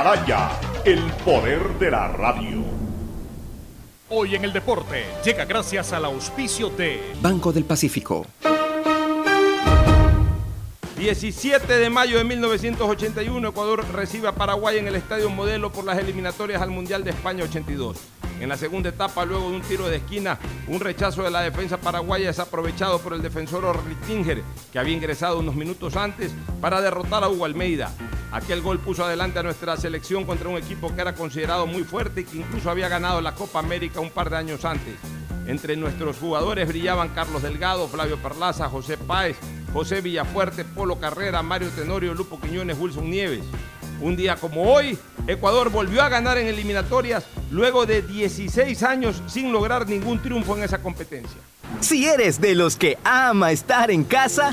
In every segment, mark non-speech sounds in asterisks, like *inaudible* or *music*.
Atalaya, el poder de la radio. Hoy en el deporte llega gracias al auspicio de Banco del Pacífico. 17 de mayo de 1981, Ecuador recibe a Paraguay en el Estadio Modelo por las eliminatorias al Mundial de España 82. En la segunda etapa, luego de un tiro de esquina, un rechazo de la defensa paraguaya es aprovechado por el defensor Orlittinger, que había ingresado unos minutos antes para derrotar a Hugo Almeida. Aquel gol puso adelante a nuestra selección contra un equipo que era considerado muy fuerte y que incluso había ganado la Copa América un par de años antes. Entre nuestros jugadores brillaban Carlos Delgado, Flavio Perlaza, José Páez, José Villafuerte, Polo Carrera, Mario Tenorio, Lupo Quiñones, Wilson Nieves. Un día como hoy, Ecuador volvió a ganar en eliminatorias luego de 16 años sin lograr ningún triunfo en esa competencia. Si eres de los que ama estar en casa,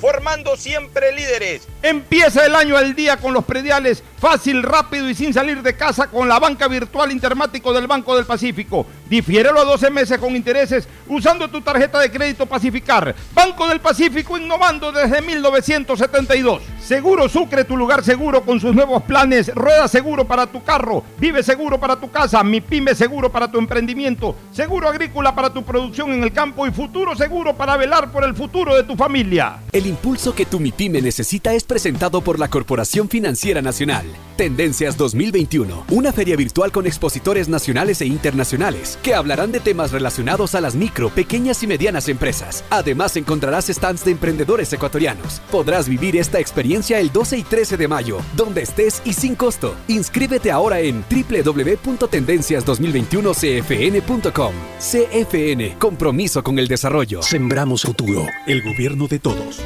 formando siempre líderes. Empieza el año al día con los prediales, fácil, rápido y sin salir de casa con la banca virtual intermático del Banco del Pacífico. Difiérelo a 12 meses con intereses usando tu tarjeta de crédito Pacificar. Banco del Pacífico innovando desde 1972. Seguro Sucre, tu lugar seguro con sus nuevos planes. Rueda seguro para tu carro, vive seguro para tu casa, mi pyme seguro para tu emprendimiento, seguro agrícola para tu producción en el campo y futuro seguro para velar por el futuro de tu familia. El impulso que tu MIPYME necesita es presentado por la Corporación Financiera Nacional. Tendencias 2021, una feria virtual con expositores nacionales e internacionales que hablarán de temas relacionados a las micro, pequeñas y medianas empresas. Además encontrarás stands de emprendedores ecuatorianos. Podrás vivir esta experiencia el 12 y 13 de mayo, donde estés y sin costo. Inscríbete ahora en www.tendencias2021cfn.com. CFN, compromiso con el desarrollo. Sembramos futuro, el gobierno de todos.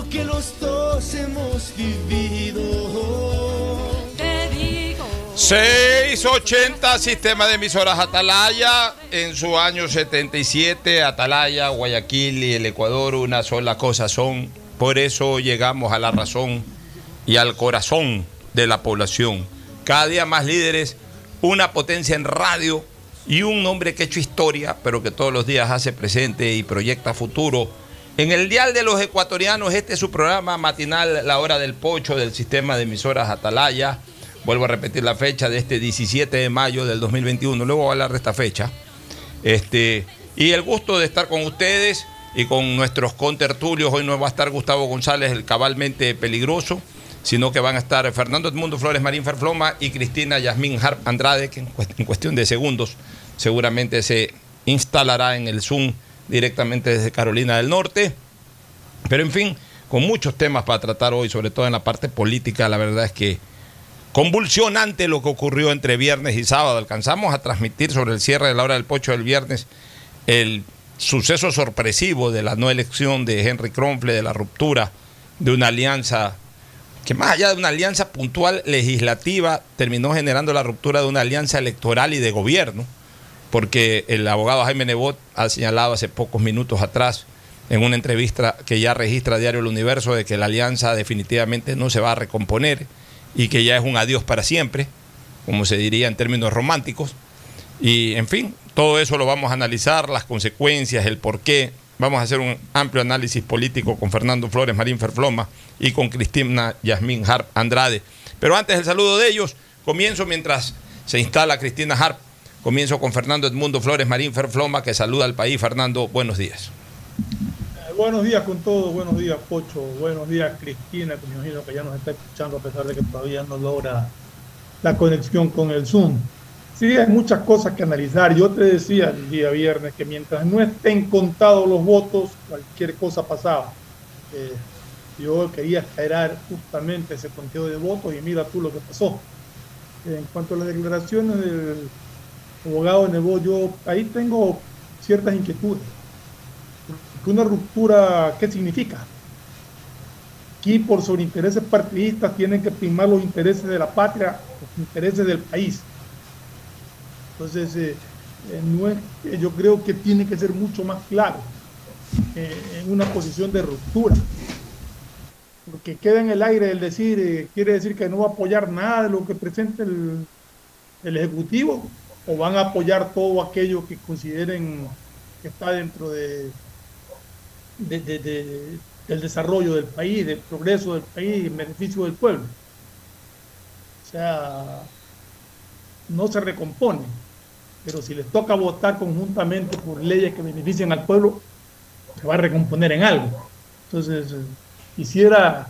Lo que los dos hemos vivido. Te digo. 680 Sistema de Emisoras Atalaya en su año 77 Atalaya, Guayaquil y el Ecuador una sola cosa son por eso llegamos a la razón y al corazón de la población cada día más líderes una potencia en radio y un hombre que ha hecho historia pero que todos los días hace presente y proyecta futuro en el dial de los ecuatorianos este es su programa matinal La Hora del Pocho del Sistema de Emisoras Atalaya Vuelvo a repetir la fecha de este 17 de mayo del 2021. Luego voy a hablar de esta fecha. Este, y el gusto de estar con ustedes y con nuestros contertulios. Hoy no va a estar Gustavo González, el cabalmente peligroso, sino que van a estar Fernando Edmundo Flores Marín Ferfloma y Cristina Yasmín Harp Andrade, que en cuestión de segundos seguramente se instalará en el Zoom directamente desde Carolina del Norte. Pero en fin, con muchos temas para tratar hoy, sobre todo en la parte política, la verdad es que convulsionante lo que ocurrió entre viernes y sábado. Alcanzamos a transmitir sobre el cierre de la hora del pocho del viernes el suceso sorpresivo de la no elección de Henry Kronfle, de la ruptura de una alianza que más allá de una alianza puntual legislativa, terminó generando la ruptura de una alianza electoral y de gobierno, porque el abogado Jaime Nebot ha señalado hace pocos minutos atrás en una entrevista que ya registra Diario El Universo de que la alianza definitivamente no se va a recomponer y que ya es un adiós para siempre, como se diría en términos románticos. Y en fin, todo eso lo vamos a analizar, las consecuencias, el por qué. Vamos a hacer un amplio análisis político con Fernando Flores Marín Ferfloma y con Cristina Yasmín Harp Andrade. Pero antes del saludo de ellos, comienzo mientras se instala Cristina Harp. Comienzo con Fernando Edmundo Flores Marín Ferfloma, que saluda al país. Fernando, buenos días. Eh, buenos días con todos, buenos días Pocho, buenos días Cristina, que me imagino que ya nos está escuchando a pesar de que todavía no logra la conexión con el Zoom. Sí, hay muchas cosas que analizar. Yo te decía el día viernes que mientras no estén contados los votos, cualquier cosa pasaba. Eh, yo quería esperar justamente ese conteo de votos y mira tú lo que pasó. En cuanto a las declaraciones del abogado Nebo, yo ahí tengo ciertas inquietudes. Una ruptura, ¿qué significa? Aquí por sobre intereses partidistas tienen que primar los intereses de la patria, los intereses del país. Entonces, eh, eh, no es, yo creo que tiene que ser mucho más claro eh, en una posición de ruptura. Porque queda en el aire el decir, quiere decir que no va a apoyar nada de lo que presente el, el Ejecutivo, o van a apoyar todo aquello que consideren que está dentro de, de, de, de, del desarrollo del país, del progreso del país, en beneficio del pueblo. O sea, no se recompone. Pero si les toca votar conjuntamente por leyes que beneficien al pueblo, se va a recomponer en algo. Entonces, quisiera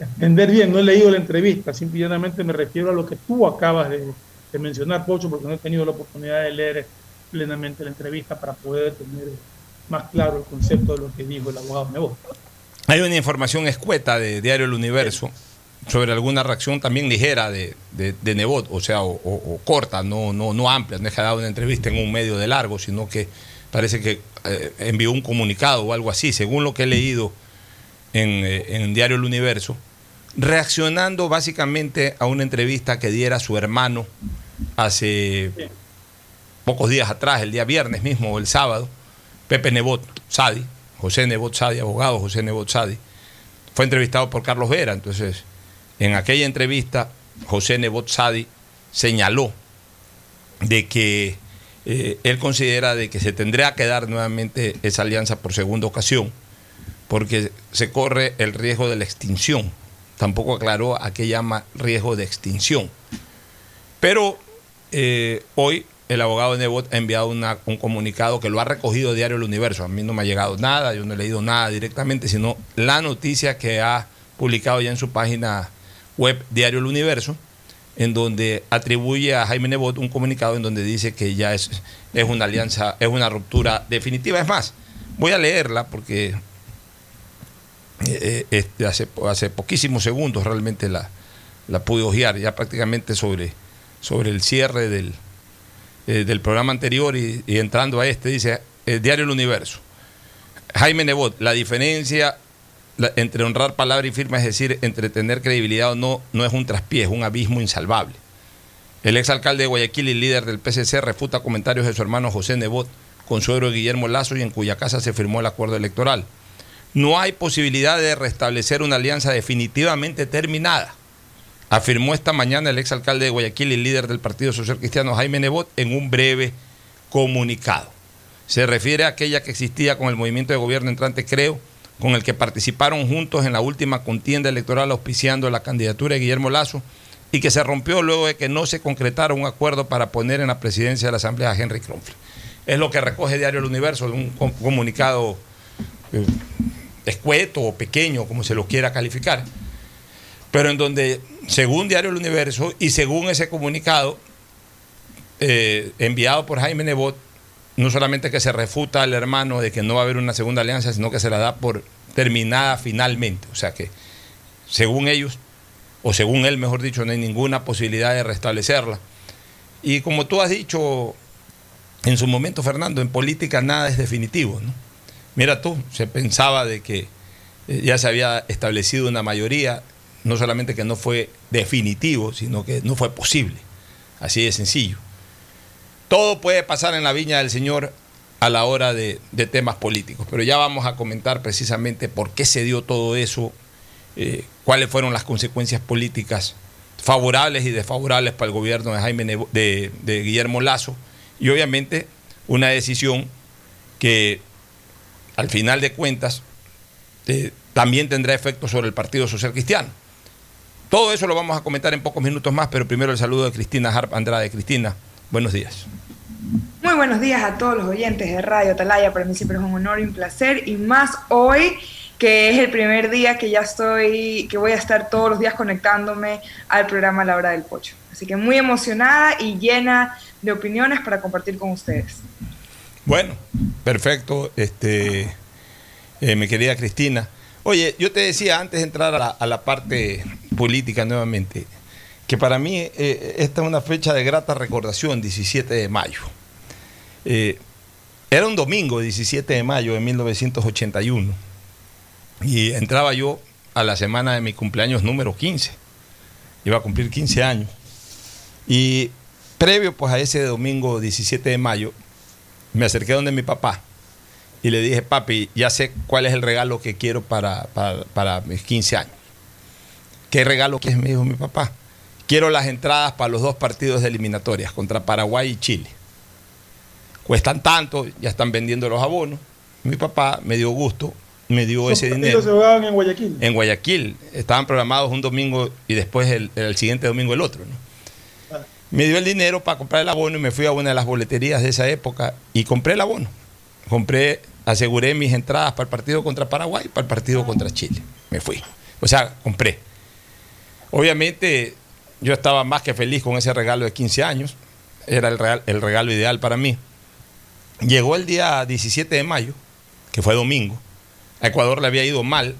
entender bien, no he leído la entrevista, simplemente me refiero a lo que tú acabas de, de mencionar, Pocho, porque no he tenido la oportunidad de leer plenamente la entrevista para poder tener más claro el concepto de lo que dijo el abogado Nebo. Hay una información escueta de Diario El Universo sobre alguna reacción también ligera de, de, de Nebot, o sea, o, corta, no, no, no amplia, no es que ha dado una entrevista en un medio de largo, sino que parece que eh, envió un comunicado o algo así, según lo que he leído en, eh, en Diario El Universo, reaccionando básicamente a una entrevista que diera su hermano hace pocos días atrás, el día viernes mismo o el sábado, Pepe Nebot Sadi, José Nebot Sadi, abogado José Nebot Sadi, fue entrevistado por Carlos Vera. Entonces, en aquella entrevista, José Nebot Sadi señaló de que eh, él considera de que se tendría que dar nuevamente esa alianza por segunda ocasión, porque se corre el riesgo de la extinción. Tampoco aclaró a qué llama riesgo de extinción. Pero eh, hoy el abogado de Nebot ha enviado un comunicado que lo ha recogido Diario El Universo. A mí no me ha llegado nada, yo no he leído nada directamente, sino la noticia que ha publicado ya en su página web Diario El Universo, en donde atribuye a Jaime Nebot un comunicado en donde dice que ya es, es una alianza, es una ruptura definitiva. Es más, voy a leerla porque este, hace, hace poquísimos segundos realmente la, la pude ojear, ya prácticamente sobre, sobre el cierre del, eh, del programa anterior y, entrando a este, dice el Diario El Universo. Jaime Nebot, la diferencia entre honrar palabra y firma, es decir, entre tener credibilidad o no, no es un traspié, es un abismo insalvable. El exalcalde de Guayaquil y líder del PCC refuta comentarios de su hermano José Nebot, consuegro de Guillermo Lazo y en cuya casa se firmó el acuerdo electoral. No hay posibilidad de restablecer una alianza definitivamente terminada afirmó esta mañana el exalcalde de Guayaquil y líder del Partido Social Cristiano Jaime Nebot en un breve comunicado. Se refiere a aquella que existía con el movimiento de gobierno entrante Creo, con el que participaron juntos en la última contienda electoral auspiciando la candidatura de Guillermo Lazo y que se rompió luego de que no se concretara un acuerdo para poner en la presidencia de la Asamblea a Henry Kronfle. Es lo que recoge Diario El Universo, un comunicado eh, escueto o pequeño, como se lo quiera calificar pero en donde, según Diario El Universo y según ese comunicado eh, enviado por Jaime Nebot, no solamente que se refuta al hermano de que no va a haber una segunda alianza, sino que se la da por terminada finalmente. O sea que, según ellos, o según él, mejor dicho, no hay ninguna posibilidad de restablecerla. Y como tú has dicho en su momento, Fernando, en política nada es definitivo. ¿no? Mira tú, se pensaba de que eh, ya se había establecido una mayoría, no solamente que no fue definitivo, sino que no fue posible. Así de sencillo. Todo puede pasar en la viña del Señor a la hora de, temas políticos, pero ya vamos a comentar precisamente por qué se dio todo eso, eh, cuáles fueron las consecuencias políticas favorables y desfavorables para el gobierno de, Jaime de, de Guillermo Lazo y obviamente una decisión que al final de cuentas eh, también tendrá efecto sobre el Partido Social Cristiano. Todo eso lo vamos a comentar en pocos minutos más, pero primero el saludo de Cristina Harp Andrade. Cristina, buenos días. Muy buenos días a todos los oyentes de Radio Atalaya. Para mí siempre es un honor y un placer. Y más hoy, que es el primer día que ya estoy, que voy a estar todos los días conectándome al programa La Hora del Pocho. Así que muy emocionada y llena de opiniones para compartir con ustedes. Bueno, perfecto, este, eh, mi querida Cristina. Oye, yo te decía antes de entrar a la, parte política nuevamente, que para mí eh, esta es una fecha de grata recordación, 17 de mayo. Eh, era un domingo, 17 de mayo de 1981, y entraba yo a la semana de mi cumpleaños número 15. Iba a cumplir 15 años. Y previo pues a ese domingo 17 de mayo, me acerqué donde mi papá y le dije, papi, ya sé cuál es el regalo que quiero para, para, para mis 15 años. ¿Qué regalo quieres? Me dijo mi papá. Quiero las entradas para los dos partidos de eliminatorias contra Paraguay y Chile. Cuestan tanto, ya están vendiendo los abonos. Mi papá me dio gusto, me dio ese dinero se jugaban en Guayaquil. en Guayaquil. Estaban programados un domingo y después el, el siguiente domingo el otro. ¿no? Me dio el dinero para comprar el abono y me fui a una de las boleterías de esa época y compré el abono. Compré, aseguré mis entradas para el partido contra Paraguay y para el partido contra Chile. Me fui. O sea, compré. Obviamente yo estaba más que feliz con ese regalo de 15 años. Era el, real- el regalo ideal para mí. Llegó el día 17 de mayo, que fue domingo. A Ecuador le había ido mal.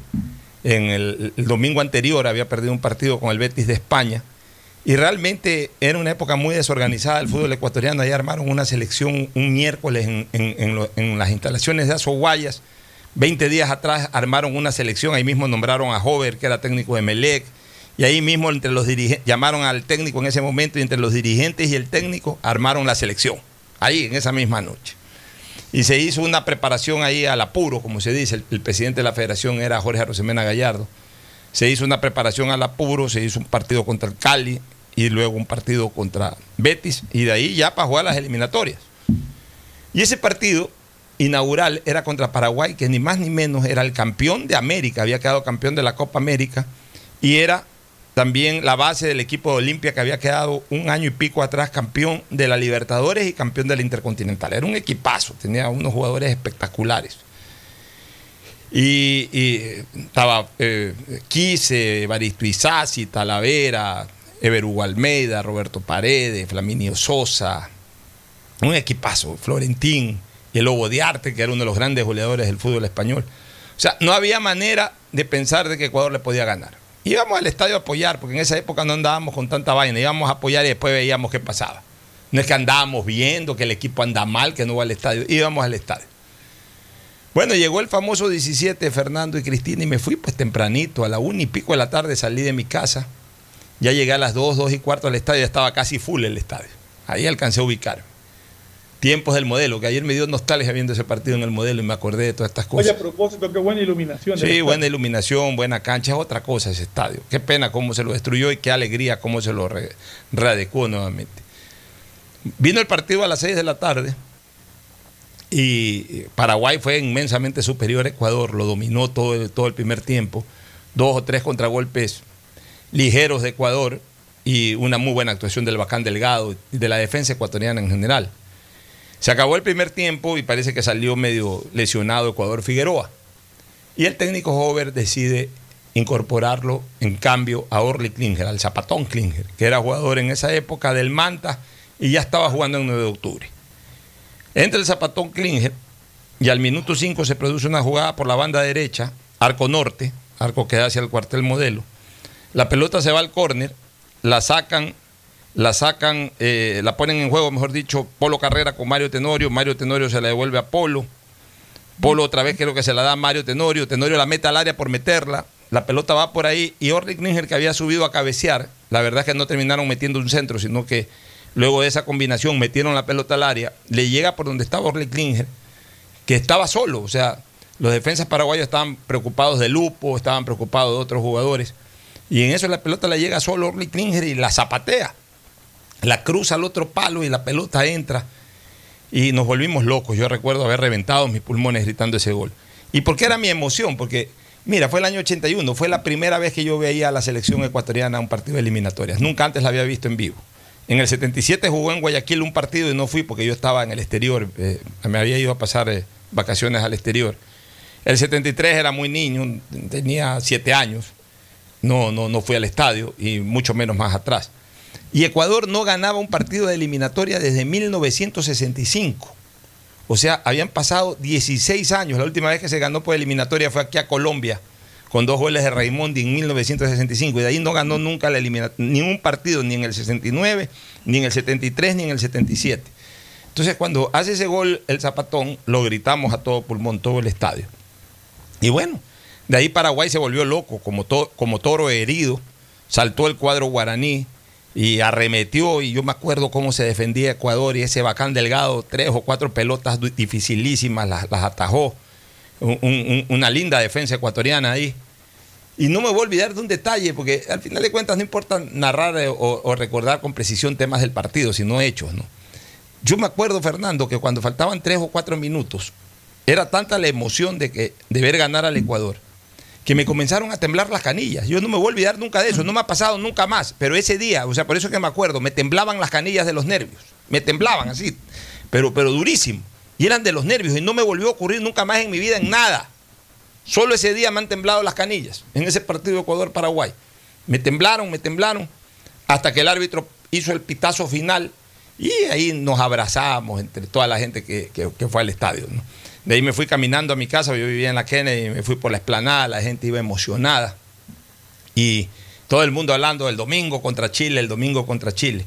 En el domingo anterior había perdido un partido con el Betis de España. Y realmente era una época muy desorganizada del fútbol ecuatoriano. Ahí armaron una selección un miércoles en, las instalaciones de Azoguayas. 20 días atrás armaron una selección. Ahí mismo nombraron a Hover, que era técnico de Melec. Y ahí mismo entre los llamaron al técnico en ese momento y entre los dirigentes y el técnico armaron la selección. Ahí, en esa misma noche. Y se hizo una preparación ahí al apuro, como se dice. El, el presidente de la federación era Jorge Arosemena Gallardo. Se hizo una preparación al apuro, se hizo un partido contra el Cali y luego un partido contra Betis y de ahí ya para jugar las eliminatorias. Y ese partido inaugural era contra Paraguay, que ni más ni menos era el campeón de América, había quedado campeón de la Copa América y era también la base del equipo de Olimpia que había quedado un año y pico atrás campeón de la Libertadores y campeón de la Intercontinental. Era un equipazo, tenía unos jugadores espectaculares. Y, y estaba eh, Quise, Baristo Isasi, Talavera, Ever Almeida, Roberto Paredes, Flaminio Sosa, un equipazo, Florentín y el Lobo de Arte, que era uno de los grandes goleadores del fútbol español. O sea, no había manera de pensar de que Ecuador le podía ganar. Íbamos al estadio a apoyar, porque en esa época no andábamos con tanta vaina, íbamos a apoyar y después veíamos qué pasaba. No es que andábamos viendo que el equipo anda mal, que no va al estadio, íbamos al estadio. Bueno, llegó el famoso 17, Fernando y Cristina, y me fui pues tempranito, a la una y pico de la tarde salí de mi casa. Ya llegué a las 2, 2 y cuarto al estadio, ya estaba casi full el estadio. Ahí alcancé a ubicar. Tiempos del modelo, que ayer me dio nostalgia viendo ese partido en el modelo y me acordé de todas estas Oye, cosas. a propósito, qué buena iluminación. Sí, buena iluminación, buena cancha, es otra cosa ese estadio. Qué pena cómo se lo destruyó y qué alegría cómo se lo re- readecuó nuevamente. Vino el partido a las 6 de la tarde y Paraguay fue inmensamente superior a Ecuador, lo dominó todo el, primer tiempo, dos o tres contragolpes ligeros de Ecuador y una muy buena actuación del Bacán Delgado y de la defensa ecuatoriana en general. Se acabó el primer tiempo y parece que salió medio lesionado Ecuador Figueroa. Y el técnico Hover decide incorporarlo en cambio a Orly Klinger, al Zapatón Klinger, que era jugador en esa época del Manta y ya estaba jugando en 9 de octubre. Entra el zapatón Klinger y al minuto 5 se produce una jugada por la banda derecha, arco norte, arco que da hacia el cuartel modelo. La pelota se va al córner, la sacan, la sacan, eh, la ponen en juego, mejor dicho, Polo Carrera con Mario Tenorio, Mario Tenorio se la devuelve a Polo, Polo otra vez creo que se la da a Mario Tenorio, Tenorio la mete al área por meterla, la pelota va por ahí y Orly Klinger que había subido a cabecear, la verdad es que no terminaron metiendo un centro, sino que luego de esa combinación metieron la pelota al área, le llega por donde estaba Orly Klinger, que estaba solo, o sea, los defensas paraguayos estaban preocupados de Lupo, estaban preocupados de otros jugadores, y en eso la pelota le llega solo a Orly Klinger y la zapatea, la cruza al otro palo y la pelota entra, y nos volvimos locos, yo recuerdo haber reventado mis pulmones gritando ese gol. ¿Y por qué era mi emoción? Porque Mira, fue el año 81, fue la primera vez que yo veía a la selección ecuatoriana un partido de eliminatorias. Nunca antes la había visto en vivo. En el 77 jugó en Guayaquil un partido y no fui porque yo estaba en el exterior, eh, me había ido a pasar eh, vacaciones al exterior. El 73 era muy niño, tenía siete años, no, no, no fui al estadio y mucho menos más atrás. Y Ecuador no ganaba un partido de eliminatoria desde 1965. O sea, habían pasado 16 años. La última vez que se ganó por eliminatoria fue aquí a Colombia, con dos goles de Raimondi en 1965. Y de ahí no ganó nunca la ni un partido, ni en el 69, ni en el 73, ni en el 77. Entonces, cuando hace ese gol el Zapatón, lo gritamos a todo pulmón, todo el estadio. Y bueno, de ahí Paraguay se volvió loco, como, como toro herido. Saltó el cuadro guaraní, y arremetió y yo me acuerdo cómo se defendía Ecuador y ese bacán delgado, tres o cuatro pelotas dificilísimas, las, atajó. una linda defensa ecuatoriana ahí. Y no me voy a olvidar de un detalle, porque al final de cuentas no importa narrar o, o recordar con precisión temas del partido, sino hechos. ¿no? Yo me acuerdo, Fernando, que cuando faltaban tres o cuatro minutos, era tanta la emoción de, que, de ver ganar al Ecuador que me comenzaron a temblar las canillas. Yo no me voy a olvidar nunca de eso, no me ha pasado nunca más, pero ese día, o sea, por eso que me acuerdo, me temblaban las canillas de los nervios, me temblaban así, pero, pero durísimo, y eran de los nervios, y no me volvió a ocurrir nunca más en mi vida en nada. Solo ese día me han temblado las canillas, en ese partido Ecuador-Paraguay. Me temblaron, me temblaron, hasta que el árbitro hizo el pitazo final, y ahí nos abrazamos entre toda la gente que, que fue al estadio. De ahí me fui caminando a mi casa, yo vivía en la Kennedy, me fui por la esplanada, la gente iba emocionada. Y todo el mundo hablando del domingo contra Chile, el domingo contra Chile.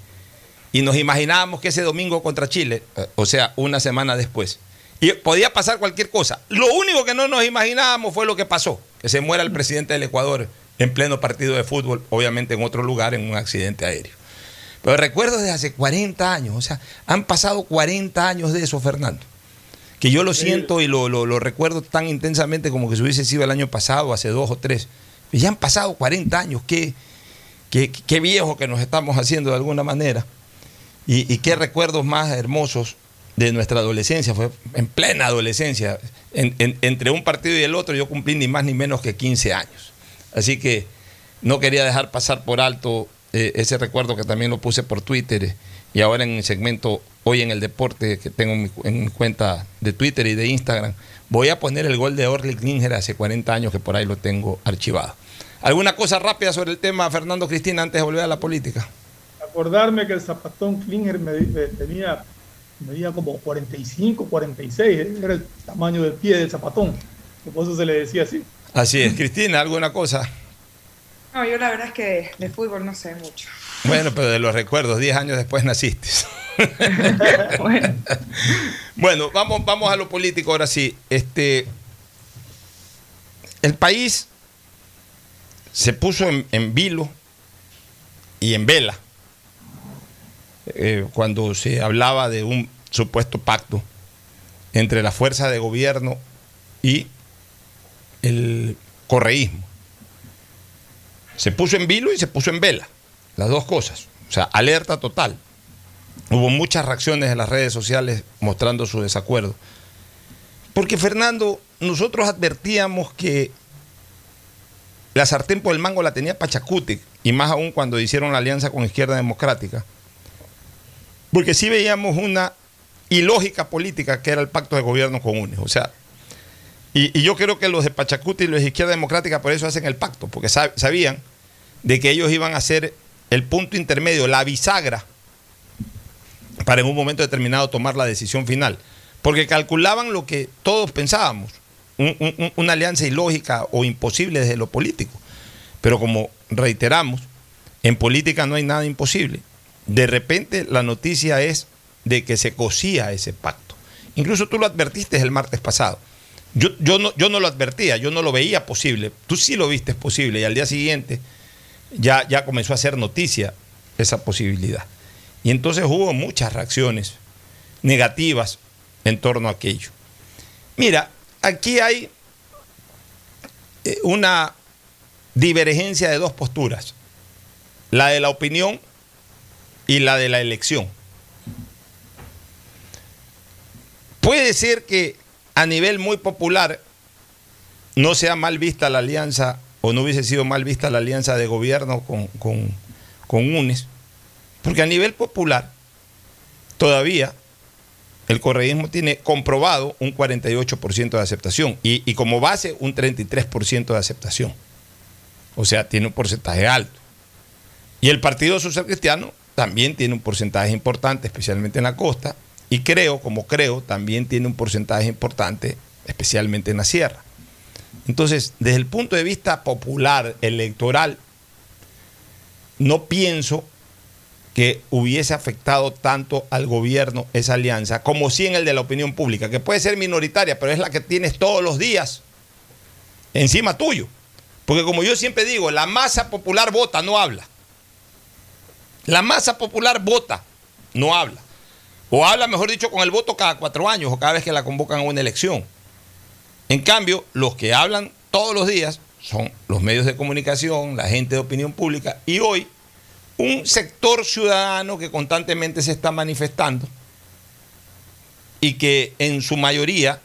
Y nos imaginábamos que ese domingo contra Chile, eh, o sea, una semana después, y podía pasar cualquier cosa. Lo único que no nos imaginábamos fue lo que pasó, que se muera el presidente del Ecuador en pleno partido de fútbol, obviamente en otro lugar, en un accidente aéreo. Pero recuerdo desde hace 40 años, o sea, han pasado 40 años de eso, Fernando que yo lo siento y lo, recuerdo tan intensamente como que si hubiese sido el año pasado, hace dos o tres. Y ya han pasado 40 años, qué, qué, viejo que nos estamos haciendo de alguna manera. Y, qué recuerdos más hermosos de nuestra adolescencia, fue en plena adolescencia. entre un partido y el otro yo cumplí ni más ni menos que 15 años. Así que no quería dejar pasar por alto eh, ese recuerdo que también lo puse por Twitter y ahora en el segmento hoy en el deporte que tengo en mi, cuenta de Twitter y de Instagram, voy a poner el gol de Orly Klinger hace 40 años que por ahí lo tengo archivado. ¿Alguna cosa rápida sobre el tema, Fernando Cristina, antes de volver a la política? Acordarme que el zapatón Klinger me, tenía medía como 45, 46, era el tamaño del pie del zapatón, por eso se le decía así. Así es, Cristina, ¿alguna cosa? No, yo la verdad es que de fútbol no sé mucho. Bueno, pero de los recuerdos, 10 años después naciste. *laughs* bueno. vamos, vamos a lo político ahora sí. Este, el país se puso en, vilo y en vela eh, cuando se hablaba de un supuesto pacto entre la fuerza de gobierno y el correísmo. Se puso en vilo y se puso en vela, las dos cosas. O sea, alerta total. Hubo muchas reacciones en las redes sociales mostrando su desacuerdo. Porque Fernando, nosotros advertíamos que la sartén por el mango la tenía Pachacuti, y más aún cuando hicieron la alianza con Izquierda Democrática. Porque sí veíamos una ilógica política que era el pacto de gobierno con UNES. O sea, y, yo creo que los de Pachacuti y los de Izquierda Democrática por eso hacen el pacto, porque sabían de que ellos iban a ser el punto intermedio, la bisagra para en un momento determinado tomar la decisión final. porque calculaban lo que todos pensábamos, un- un- una alianza ilógica o imposible desde lo político. Pero como reiteramos, en política no hay nada imposible. De repente la noticia es de que se cosía ese pacto. Incluso tú lo advertiste el martes pasado. Yo, yo, no, yo no lo advertía, yo no lo veía posible. Tú sí lo viste posible y al día siguiente ya, ya comenzó a ser noticia esa posibilidad. Y entonces hubo muchas reacciones negativas en torno a aquello. Mira, aquí hay eh, una divergencia de dos posturas, la de la opinión y la de la elección. Puede ser que a nivel muy popular no sea mal vista la alianza o no hubiese sido mal vista la alianza de gobierno con, con, con UNES, porque a nivel popular todavía el correísmo tiene comprobado un 48% de aceptación y, y como base un 33% de aceptación. O sea, tiene un porcentaje alto. Y el Partido Social Cristiano también tiene un porcentaje importante, especialmente en la costa, y creo, como creo, también tiene un porcentaje importante, especialmente en la sierra. Entonces, desde el punto de vista popular, electoral, no pienso que hubiese afectado tanto al gobierno esa alianza, como sí en el de la opinión pública, que puede ser minoritaria, pero es la que tienes todos los días encima tuyo. Porque como yo siempre digo, la masa popular vota, no habla. La masa popular vota, no habla. O habla, mejor dicho, con el voto cada cuatro años o cada vez que la convocan a una elección. En cambio, los que hablan todos los días son los medios de comunicación, la gente de opinión pública y hoy un sector ciudadano que constantemente se está manifestando y que en su mayoría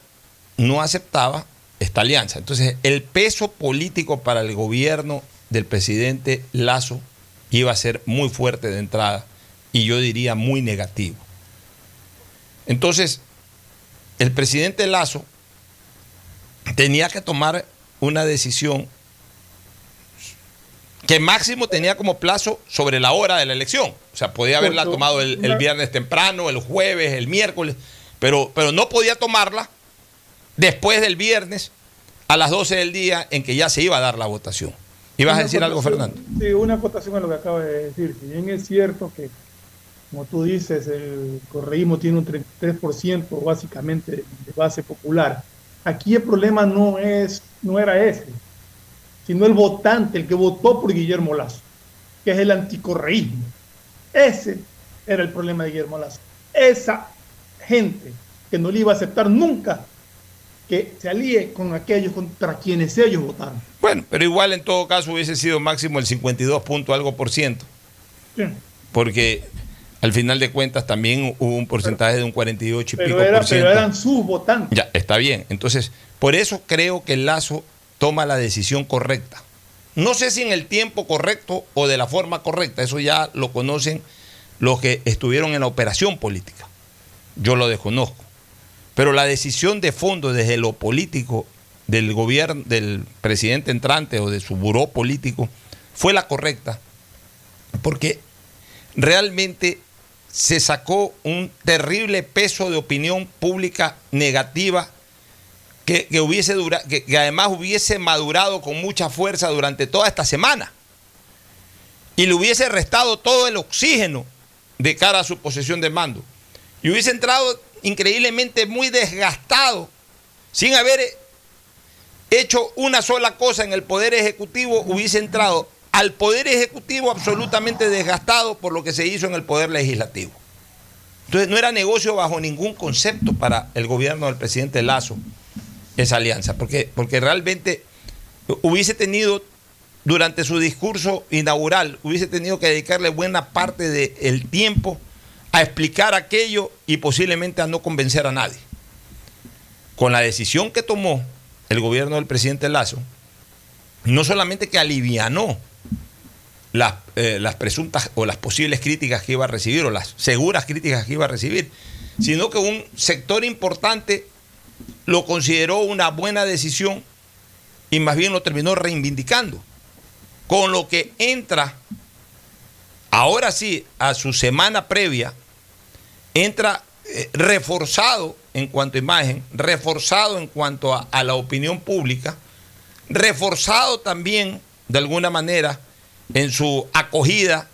no aceptaba esta alianza. Entonces, el peso político para el gobierno del presidente Lazo iba a ser muy fuerte de entrada y yo diría muy negativo. Entonces, el presidente Lazo tenía que tomar una decisión que máximo tenía como plazo sobre la hora de la elección. O sea, podía haberla tomado el, el viernes temprano, el jueves, el miércoles, pero, pero no podía tomarla después del viernes a las 12 del día en que ya se iba a dar la votación. ¿Ibas a decir algo, Fernando? Sí, una acotación a lo que acaba de decir. Si bien es cierto que, como tú dices, el correísmo tiene un 33% básicamente de base popular, aquí el problema no, es, no era ese, sino el votante, el que votó por Guillermo Lazo, que es el anticorreísmo. Ese era el problema de Guillermo Lazo. Esa gente que no le iba a aceptar nunca que se alíe con aquellos contra quienes ellos votaron. Bueno, pero igual en todo caso hubiese sido máximo el 52 punto algo por ciento, Sí. porque al final de cuentas también hubo un porcentaje de un 48 y pico Pero, era, por ciento. pero eran sus votantes. Ya, está bien. Entonces, por eso creo que el Lazo toma la decisión correcta. No sé si en el tiempo correcto o de la forma correcta, eso ya lo conocen los que estuvieron en la operación política. Yo lo desconozco. Pero la decisión de fondo desde lo político del gobierno, del presidente entrante o de su buró político fue la correcta, porque realmente se sacó un terrible peso de opinión pública negativa que, hubiese dura- que, que además hubiese madurado con mucha fuerza durante toda esta semana. Y le hubiese restado todo el oxígeno de cara a su posesión de mando. Y hubiese entrado increíblemente muy desgastado sin haber hecho una sola cosa en el poder ejecutivo hubiese entrado al poder ejecutivo absolutamente desgastado por lo que se hizo en el poder legislativo. Entonces no era negocio bajo ningún concepto para el gobierno del presidente Lazo esa alianza, porque, porque realmente hubiese tenido durante su discurso inaugural, hubiese tenido que dedicarle buena parte del tiempo explicar aquello y posiblemente a no convencer a nadie. Con la decisión que tomó el gobierno del presidente Lazo, no solamente que alivianó las, eh, las presuntas o las posibles críticas que iba a recibir o las seguras críticas que iba a recibir, sino que un sector importante lo consideró una buena decisión y más bien lo terminó reivindicando. Con lo que entra, ahora sí, a su semana previa, entra eh, reforzado en cuanto a imagen, reforzado en cuanto a, la opinión pública, reforzado también de alguna manera en su acogida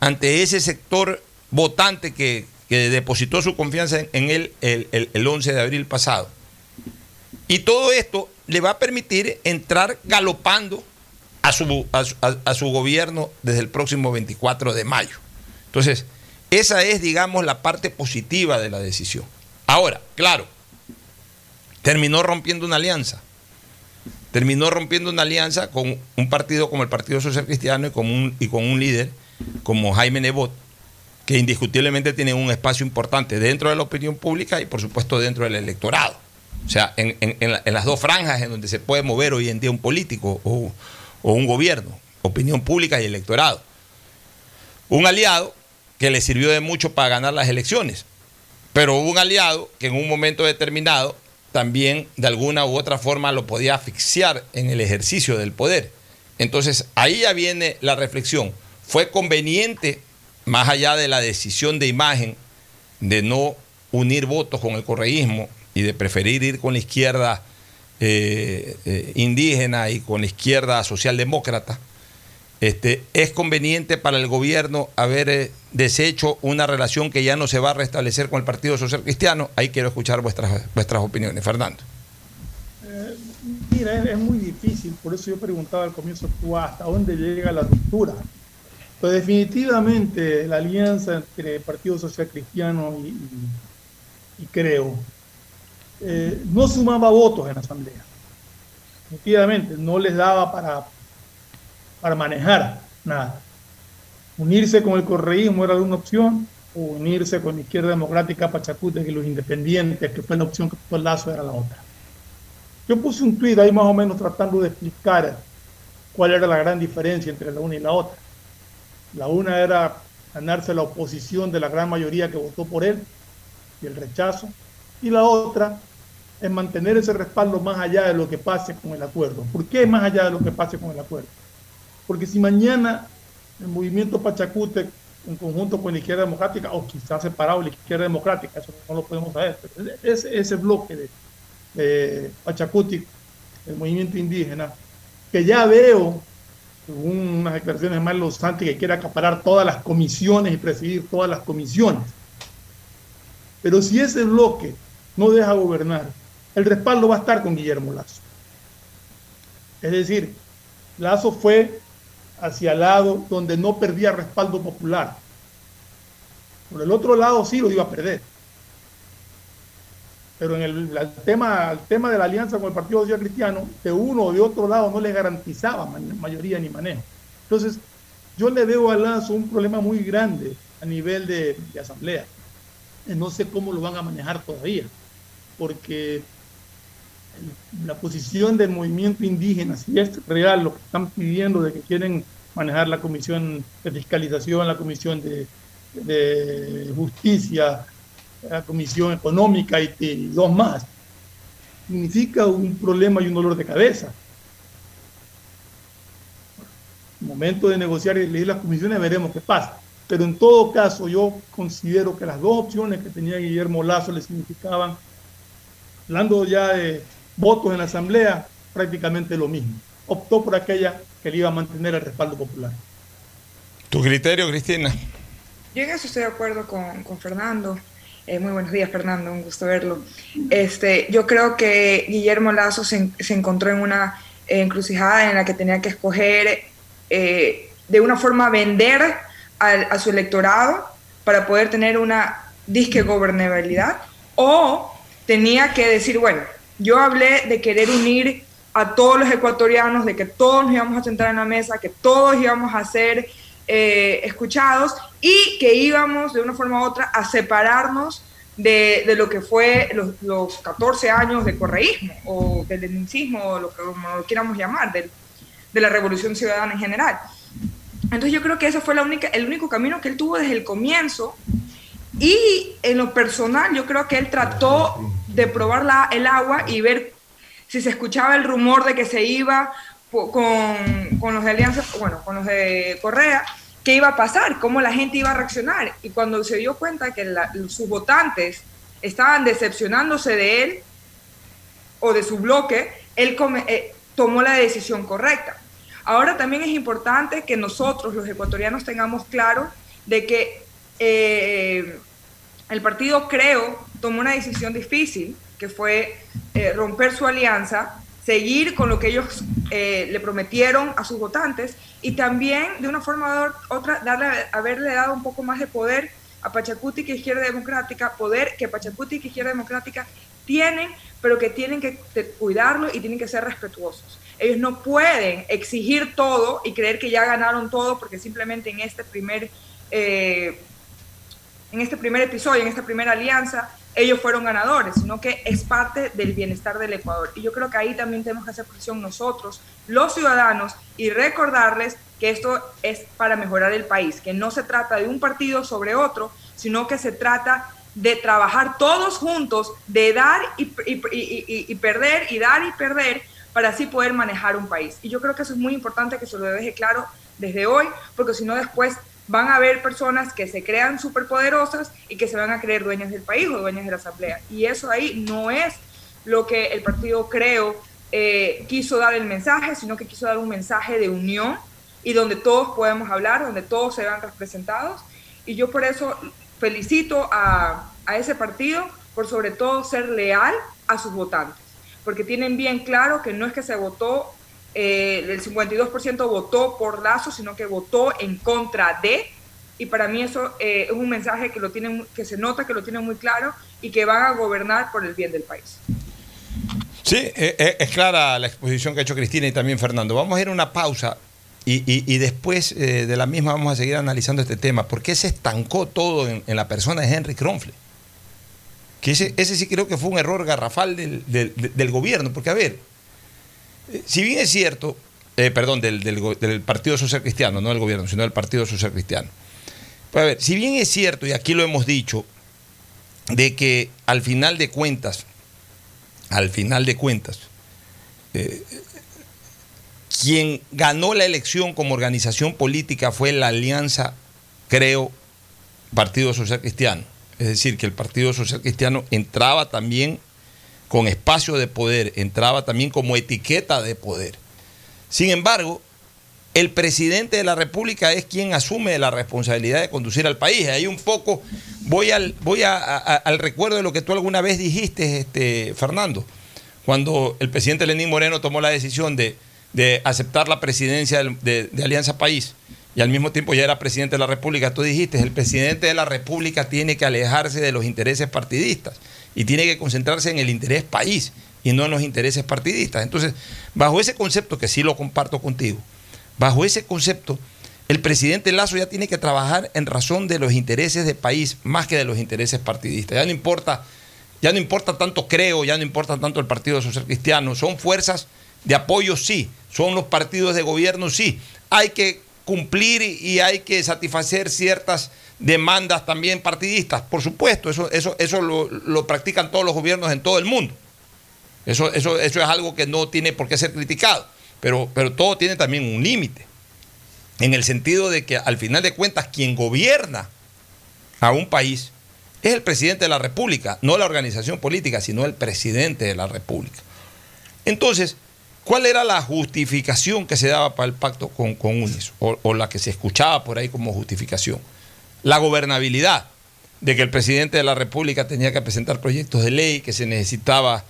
ante ese sector votante que, que depositó su confianza en, él el, el- el 11 de abril pasado. Y todo esto le va a permitir entrar galopando a su, a su gobierno desde el próximo 24 de mayo. Entonces, esa es, digamos, la parte positiva de la decisión. Ahora, claro, terminó rompiendo una alianza. Terminó rompiendo una alianza con un partido como el Partido Social Cristiano y con un, y con un líder como Jaime Nebot, que indiscutiblemente tiene un espacio importante dentro de la opinión pública y por supuesto dentro del electorado. O sea, en, en- en la- en las dos franjas en donde se puede mover hoy en día un político o, o un gobierno, opinión pública y electorado. Un aliado que le sirvió de mucho para ganar las elecciones, pero un aliado que en un momento determinado también de alguna u otra forma lo podía asfixiar en el ejercicio del poder. Entonces ahí ya viene la reflexión. ¿Fue conveniente, más allá de la decisión de imagen, de no unir votos con el correísmo y de preferir ir con la izquierda eh, eh, indígena y con la izquierda socialdemócrata? Este, ¿Es conveniente para el gobierno haber eh, deshecho una relación que ya no se va a restablecer con el Partido Social Cristiano? Ahí quiero escuchar vuestras, vuestras opiniones. Fernando. Eh, mira, es, muy difícil, por eso yo preguntaba al comienzo tú, hasta dónde llega la ruptura. Pero definitivamente la alianza entre el Partido Social Cristiano y Creo eh, no sumaba votos en la Asamblea. Definitivamente, no les daba para, para manejar nada. Unirse con el correísmo era una opción, o unirse con la izquierda democrática Pachacute, que los independientes, que fue la opción que fue el lazo, era la otra. Yo puse un tuit ahí más o menos tratando de explicar cuál era la gran diferencia entre la una y la otra. La una era ganarse la oposición de la gran mayoría que votó por él y el rechazo, y la otra es mantener ese respaldo más allá de lo que pase con el acuerdo. ¿Por qué más allá de lo que pase con el acuerdo? Porque si mañana el movimiento Pachacute, en conjunto con la izquierda democrática, o quizás separado de la izquierda democrática, eso no lo podemos saber, pero ese, bloque de, de Pachacuti, el movimiento indígena, que ya veo, según unas declaraciones más Los Santos, que quiere acaparar todas las comisiones y presidir todas las comisiones. Pero si ese bloque no deja gobernar, el respaldo va a estar con Guillermo Lazo. Es decir, Lazo fue hacia el lado donde no perdía respaldo popular. Por el otro lado sí lo iba a perder. Pero en el, tema, el tema de la alianza con el Partido Social Cristiano, de uno o de otro lado no le garantizaba ma- mayoría ni manejo. Entonces, yo le veo a Lazo un problema muy grande a nivel de, de asamblea. Eh, No sé cómo lo van a manejar todavía, porque la posición del movimiento indígena, si es real lo que están pidiendo de que quieren manejar la comisión de fiscalización, la comisión de, justicia, la comisión económica y, dos más, significa un problema y un dolor de cabeza. El momento de negociar y elegir las comisiones veremos qué pasa. Pero en todo caso yo considero que las dos opciones que tenía Guillermo Lazo le significaban, hablando ya de votos en la Asamblea, prácticamente lo mismo. Optó por aquella que le iba a mantener el respaldo popular. ¿Tu criterio, Cristina? Yo en eso estoy de acuerdo con, con Fernando. Eh, muy buenos días, Fernando, un gusto verlo. Este, yo creo que Guillermo Lazo se, se encontró en una eh, encrucijada en la que tenía que escoger eh, de una forma vender al- a su electorado para poder tener una disque gobernabilidad o tenía que decir, bueno, yo hablé de querer unir a todos los ecuatorianos, de que todos nos íbamos a sentar en la mesa, que todos íbamos a ser eh, escuchados y que íbamos de una forma u otra a separarnos de, de lo que fue los, los 14 años de correísmo o del leninismo, o lo que como lo quieramos llamar, del- de la revolución ciudadana en general. Entonces yo creo que ese fue la única, el único camino que él tuvo desde el comienzo y en lo personal yo creo que él trató de probar la- el agua y ver si se escuchaba el rumor de que se iba con, con los de Alianza, bueno, con los de Correa, qué iba a pasar, cómo la gente iba a reaccionar. Y cuando se dio cuenta que la- sus votantes estaban decepcionándose de él o de su bloque, él eh, tomó la decisión correcta. Ahora también es importante que nosotros, los ecuatorianos, tengamos claro de que eh, el partido Creo tomó una decisión difícil, que fue eh, romper su alianza, seguir con lo que ellos le prometieron a sus votantes y también, de una forma u otra, darle, haberle dado un poco más de poder a Pachacuti que Izquierda Democrática, poder que Pachacuti y Izquierda Democrática tienen, pero que tienen que cuidarlo y tienen que ser respetuosos. Ellos no pueden exigir todo y creer que ya ganaron todo porque simplemente en este primer, eh, en este primer episodio, en esta primera alianza, ellos fueron ganadores, sino que es parte del bienestar del Ecuador. Y yo creo que ahí también tenemos que hacer presión nosotros, los ciudadanos, y recordarles que esto es para mejorar el país, que no se trata de un partido sobre otro, sino que se trata de trabajar todos juntos, de dar y, perder, y dar y perder, para así poder manejar un país. Y yo creo que eso es muy importante que se lo deje claro desde hoy, porque si no después van a haber personas que se crean superpoderosas y que se van a creer dueñas del país o dueñas de la asamblea. Y eso ahí no es lo que el partido Creo eh, quiso dar el mensaje, sino que quiso dar un mensaje de unión y donde todos podemos hablar, donde todos se vean representados. Y yo por eso felicito a, ese partido por sobre todo ser leal a sus votantes, porque tienen bien claro que no es que se votó eh, el 52% votó por Lazo, sino que votó en contra de, y para mí eso eh, es un mensaje que, lo tienen, que se nota que lo tienen muy claro y que van a gobernar por el bien del país. Sí, eh, es clara la exposición que ha hecho Cristina y también Fernando. Vamos a ir a una pausa y, después de la misma vamos a seguir analizando este tema. ¿Por qué se estancó todo en, la persona de Henry Kronfle? Ese, sí creo que fue un error garrafal del, del gobierno, porque a ver, si bien es cierto, eh, perdón, del, Partido Social Cristiano, no del gobierno, sino del Partido Social Cristiano. Pues a ver, si bien es cierto, y aquí lo hemos dicho, de que al final de cuentas, al final de cuentas, eh, quien ganó la elección como organización política fue la alianza, creo, Partido Social Cristiano. Es decir, que el Partido Social Cristiano entraba también con espacio de poder, entraba también como etiqueta de poder. Sin embargo, el presidente de la República es quien asume la responsabilidad de conducir al país. Ahí un poco voy al, voy al recuerdo de lo que tú alguna vez dijiste, este, Fernando, cuando el presidente Lenín Moreno tomó la decisión de, aceptar la presidencia de, de, Alianza País y al mismo tiempo ya era presidente de la República, tú dijiste, el presidente de la República tiene que alejarse de los intereses partidistas y tiene que concentrarse en el interés país y no en los intereses partidistas. Entonces, bajo ese concepto, que sí lo comparto contigo, bajo ese concepto, el presidente Lazo ya tiene que trabajar en razón de los intereses de país más que de los intereses partidistas. Ya no importa, ya no importa tanto creo, ya no importa tanto el Partido Social Cristiano, son fuerzas de apoyo sí, son los partidos de gobierno sí. Hay que cumplir y hay que satisfacer ciertas demandas también partidistas. Por supuesto, eso, eso, eso lo, practican todos los gobiernos en todo el mundo. Eso, eso, eso es algo que no tiene por qué ser criticado. Pero, pero todo tiene también un límite. En el sentido de que al final de cuentas quien gobierna a un país es el presidente de la República, no la organización política, sino el presidente de la República. Entonces, ¿cuál era la justificación que se daba para el pacto con, con UNIS? o la que se escuchaba por ahí como justificación la gobernabilidad, de que el presidente de la República tenía que presentar proyectos de ley, que se necesitaba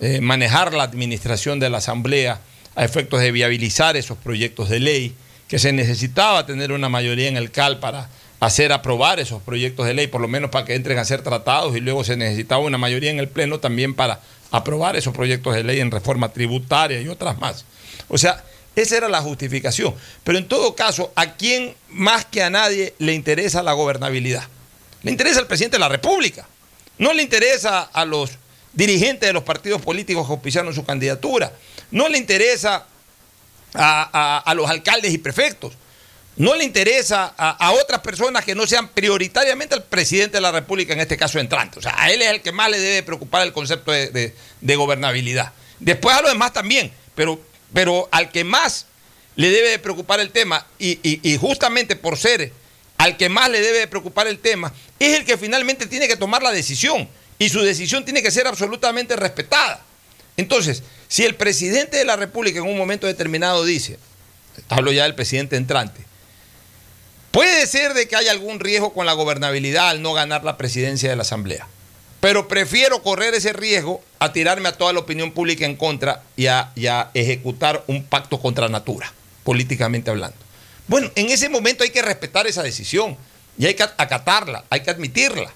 eh, manejar la administración de la Asamblea a efectos de viabilizar esos proyectos de ley, que se necesitaba tener una mayoría en el CAL para hacer aprobar esos proyectos de ley, por lo menos para que entren a ser tratados, y luego se necesitaba una mayoría en el Pleno también para aprobar esos proyectos de ley en reforma tributaria y otras más. O sea, esa era la justificación. Pero en todo caso, ¿a quién más que a nadie le interesa la gobernabilidad? Le interesa al presidente de la República. No le interesa a los dirigentes de los partidos políticos que auspiciaron su candidatura. No le interesa a, los alcaldes y prefectos. No le interesa a, otras personas que no sean prioritariamente al presidente de la República, en este caso entrante. O sea, a él es el que más le debe preocupar el concepto de, de gobernabilidad. Después a los demás también, pero pero al que más le debe de preocupar el tema, y, justamente por ser al que más le debe de preocupar el tema, es el que finalmente tiene que tomar la decisión. y su decisión tiene que ser absolutamente respetada. Entonces, si el presidente de la República en un momento determinado dice, hablo ya del presidente entrante, puede ser de que haya algún riesgo con la gobernabilidad al no ganar la presidencia de la Asamblea, pero prefiero correr ese riesgo a tirarme a toda la opinión pública en contra y a, ejecutar un pacto contra natura, políticamente hablando. Bueno, en ese momento hay que respetar esa decisión y hay que acatarla, hay que admitirla.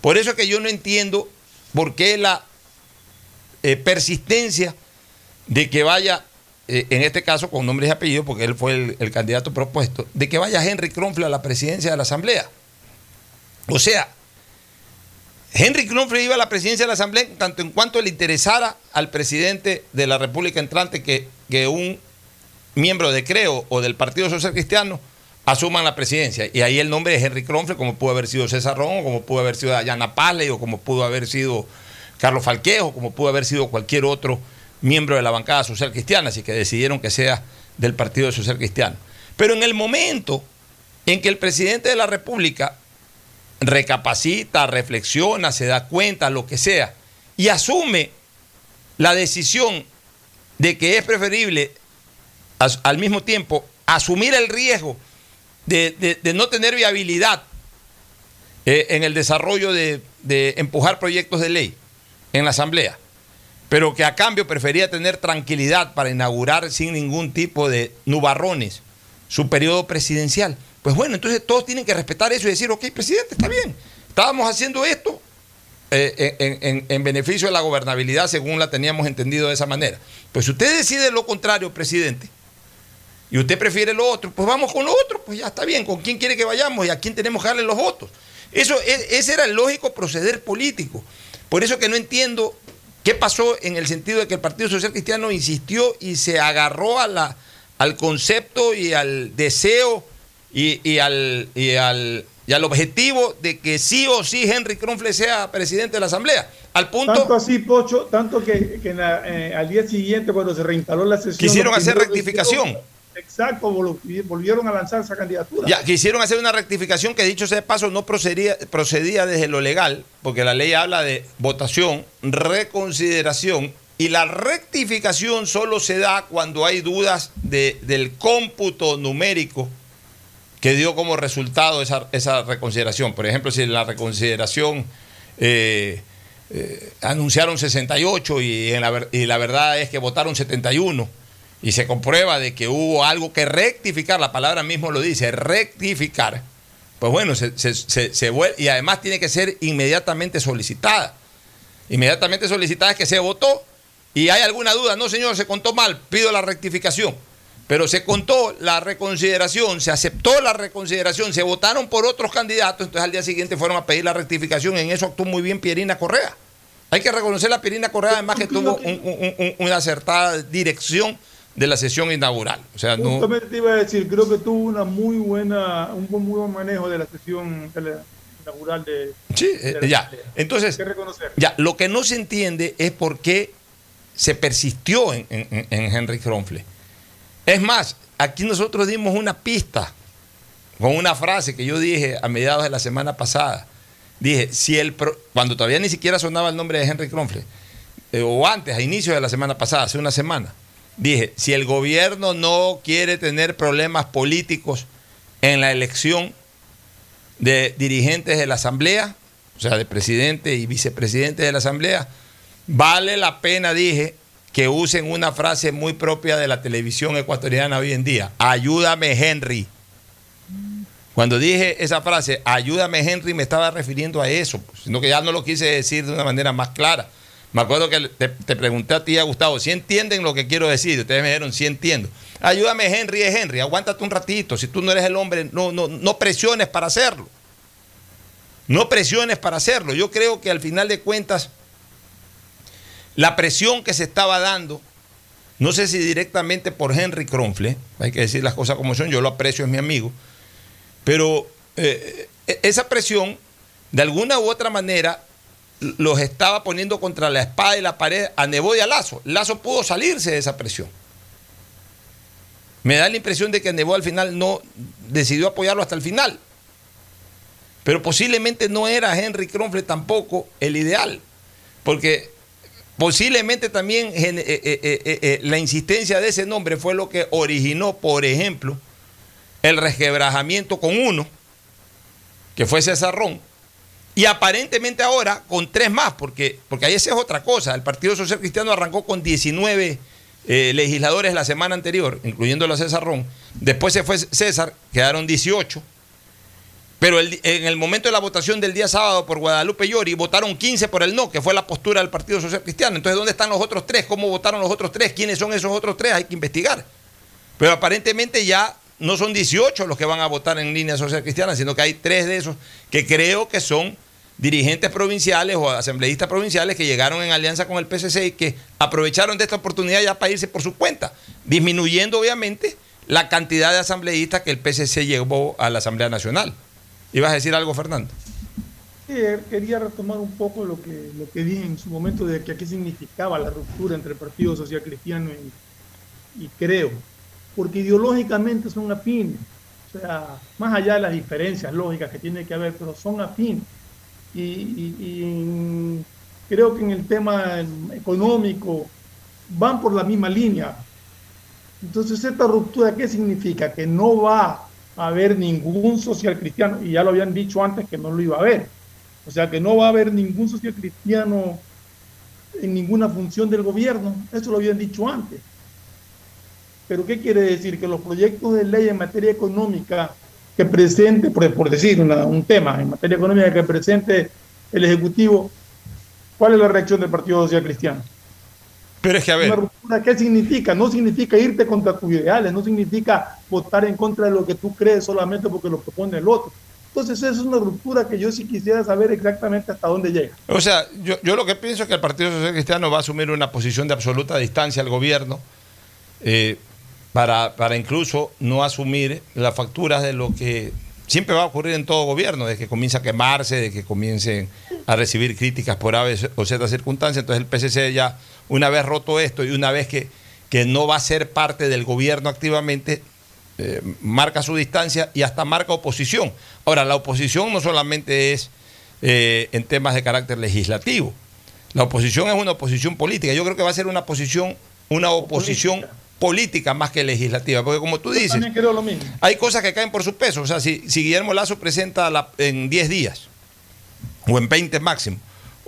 Por eso es que yo no entiendo por qué la eh, persistencia de que vaya, eh, en este caso con nombres y apellidos, porque él fue el, el candidato propuesto, de que vaya Henry Kronfle a la presidencia de la Asamblea. O sea, Henry Kronfle iba a la presidencia de la Asamblea tanto en cuanto le interesara al presidente de la República entrante que, que un miembro de Creo o del Partido Social Cristiano asuman la presidencia. Y ahí el nombre de Henry Kronfle, como pudo haber sido César Ron, o como pudo haber sido Dayana Pale, o como pudo haber sido Carlos Falquejo, como pudo haber sido cualquier otro miembro de la bancada social cristiana, así que decidieron que sea del Partido Social Cristiano. Pero en el momento en que el presidente de la República recapacita, reflexiona, se da cuenta, lo que sea, y asume la decisión de que es preferible al mismo tiempo asumir el riesgo de, de, no tener viabilidad eh, en el desarrollo de, de empujar proyectos de ley en la Asamblea, pero que a cambio prefería tener tranquilidad para inaugurar sin ningún tipo de nubarrones su periodo presidencial. Pues bueno, entonces todos tienen que respetar eso y decir, ok, presidente, está bien, estábamos haciendo esto eh, en, en, en, beneficio de la gobernabilidad según la teníamos entendido de esa manera. Pues si usted decide lo contrario, presidente, y usted prefiere lo otro, pues vamos con lo otro, pues ya está bien, con quién quiere que vayamos y a quién tenemos que darle los votos. Eso, ese era el lógico proceder político. Por eso que no entiendo qué pasó en el sentido de que el Partido Social Cristiano insistió y se agarró a la, al concepto y al deseo y, y, al, y, al, y al objetivo de que sí o sí Henry Kronfle sea presidente de la Asamblea. Al punto, tanto así, Pocho, tanto que, que la, eh, al día siguiente, cuando se reinstaló la sesión. Quisieron hacer rectificación. Hicieron, exacto, volvieron a lanzar esa candidatura. Ya, quisieron hacer una rectificación que, dicho sea de paso, no procedía, procedía desde lo legal, porque la ley habla de votación, reconsideración, y la rectificación solo se da cuando hay dudas de, del cómputo numérico que dio como resultado esa, esa reconsideración. Por ejemplo, si la reconsideración eh, eh, anunciaron 68 y, en la, y la verdad es que votaron 71 y se comprueba de que hubo algo que rectificar, la palabra mismo lo dice, rectificar, pues bueno, se, se vuelve, y además tiene que ser inmediatamente solicitada. Inmediatamente solicitada es que se votó y hay alguna duda, no señor, se contó mal, pido la rectificación. Pero se contó la reconsideración, se aceptó la reconsideración, se votaron por otros candidatos, entonces al día siguiente fueron a pedir la rectificación. En eso actuó muy bien Pierina Correa. Hay que reconocer a Pierina Correa, además que tuvo un, un, un, una acertada dirección de la sesión inaugural. O sea, no... Justamente te iba a decir, creo que tuvo una muy buena, un muy buen manejo de la sesión de inaugural de. Sí, de la ya. Entonces, ya, lo que no se entiende es por qué se persistió en, en, en Henry Kronfle. Es más, aquí nosotros dimos una pista con una frase que yo dije a mediados de la semana pasada. Dije, si el cuando todavía ni siquiera sonaba el nombre de Henry Kronfle, eh, o antes, a inicio de la semana pasada, hace una semana, dije, si el gobierno no quiere tener problemas políticos en la elección de dirigentes de la Asamblea, o sea, de presidente y vicepresidente de la Asamblea, vale la pena, dije, que usen una frase muy propia de la televisión ecuatoriana hoy en día. Ayúdame, Henry. Cuando dije esa frase, ayúdame, Henry, me estaba refiriendo a eso, sino que ya no lo quise decir de una manera más clara. Me acuerdo que te, pregunté a ti, a Gustavo, si entienden lo que quiero decir. Ustedes me dijeron, si entiendo. Ayúdame, Henry, es Henry, aguántate un ratito. Si tú no eres el hombre, no, no, no presiones para hacerlo. No presiones para hacerlo. Yo creo que al final de cuentas, la presión que se estaba dando, no sé si directamente por Henry Kronfle, hay que decir las cosas como son, yo lo aprecio, es mi amigo, pero eh, esa presión, de alguna u otra manera, los estaba poniendo contra la espada y la pared a Nebo y a Lazo. Lazo pudo salirse de esa presión. Me da la impresión de que Nebo al final no decidió apoyarlo hasta el final. pero posiblemente no era Henry Kronfle tampoco el ideal, porque posiblemente también eh, eh, eh, la insistencia de ese nombre fue lo que originó, por ejemplo, el resquebrajamiento con uno, que fue César Ron, y aparentemente ahora con tres más, porque, porque ahí esa es otra cosa. El Partido Social Cristiano arrancó con 19 eh, legisladores la semana anterior, incluyendo a César Ron. Después se fue César, quedaron 18. Pero en el momento de la votación del día sábado por Guadalupe Llori, votaron 15 por el no, que fue la postura del Partido Social Cristiano. Entonces, ¿dónde están los otros tres? ¿Cómo votaron los otros tres? ¿Quiénes son esos otros tres? Hay que investigar. Pero aparentemente ya no son 18 los que van a votar en línea social cristiana, sino que hay tres de esos que creo que son dirigentes provinciales o asambleístas provinciales que llegaron en alianza con el PCC y que aprovecharon de esta oportunidad ya para irse por su cuenta, disminuyendo obviamente la cantidad de asambleístas que el PCC llevó a la Asamblea Nacional. ¿Ibas a decir algo, Fernando? Sí, eh, quería retomar un poco lo que, lo que dije en su momento de que qué significaba la ruptura entre el Partido Social Cristiano y, Creo, porque ideológicamente son afines, o sea, más allá de las diferencias lógicas que tiene que haber, pero son afines. Y, y- creo que en el tema económico van por la misma línea. Entonces, esta ruptura, ¿qué significa? Que no va haber ningún social cristiano, y ya lo habían dicho antes que no lo iba a haber. O sea, que no va a haber ningún social cristiano en ninguna función del gobierno. Eso lo habían dicho antes. Pero ¿qué quiere decir? Que los proyectos de ley en materia económica que presente, por, decir un tema, en materia económica que presente el Ejecutivo, ¿cuál es la reacción del Partido Social Cristiano? Pero es que, a ver, Una ruptura, ¿qué significa? No significa irte contra tus ideales, no significa votar en contra de lo que tú crees solamente porque lo propone el otro. Entonces, esa es una ruptura que yo sí quisiera saber exactamente hasta dónde llega. O sea, yo, yo lo que pienso es que el Partido Social Cristiano va a asumir una posición de absoluta distancia al gobierno eh, para, para incluso no asumir las facturas de lo que siempre va a ocurrir en todo gobierno, de que comienza a quemarse, de que comiencen a recibir críticas por A o Z circunstancias. Entonces el PCC ya, una vez roto esto y una vez que, que no va a ser parte del gobierno activamente, eh, marca su distancia y hasta marca oposición. Ahora, la oposición no solamente es eh, en temas de carácter legislativo. La oposición es una oposición política. Yo creo que va a ser una posición, una oposición política, más que legislativa. Porque como tú dices, lo mismo. hay cosas que caen por su peso. O sea, si, si Guillermo Lazo presenta la- en 10 días o en 20 máximo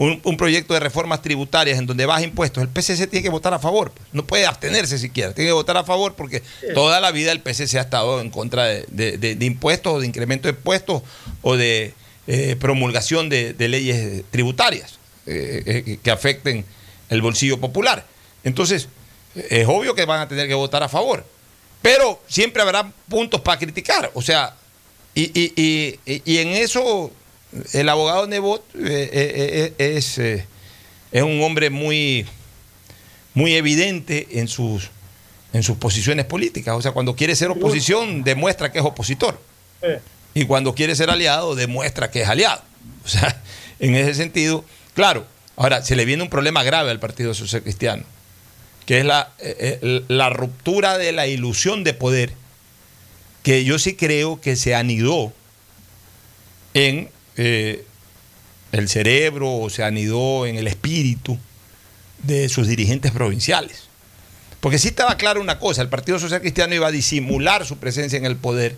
un, un proyecto de reformas tributarias en donde baja impuestos, el PCC tiene que votar a favor. No puede abstenerse siquiera, tiene que votar a favor porque toda la vida el PCC ha estado en contra de, de- de- de impuestos o de incremento de impuestos o de eh, promulgación de, leyes tributarias eh, eh, que afecten el bolsillo popular. Entonces, es obvio que van a tener que votar a favor. Pero siempre habrá puntos para criticar. O sea, y- y- y en eso el abogado Nebot eh, eh, eh, es, eh, es un hombre muy, muy evidente en sus, en sus posiciones políticas. O sea, cuando quiere ser oposición, demuestra que es opositor. Y cuando quiere ser aliado, demuestra que es aliado. O sea, *laughs* en ese sentido, claro, ahora se le viene un problema grave al Partido Social Cristiano, que es la, la ruptura de la ilusión de poder, que yo sí creo que se anidó en eh, el cerebro o se anidó en el espíritu de sus dirigentes provinciales. Porque sí estaba claro una cosa, el Partido Social Cristiano iba a disimular su presencia en el poder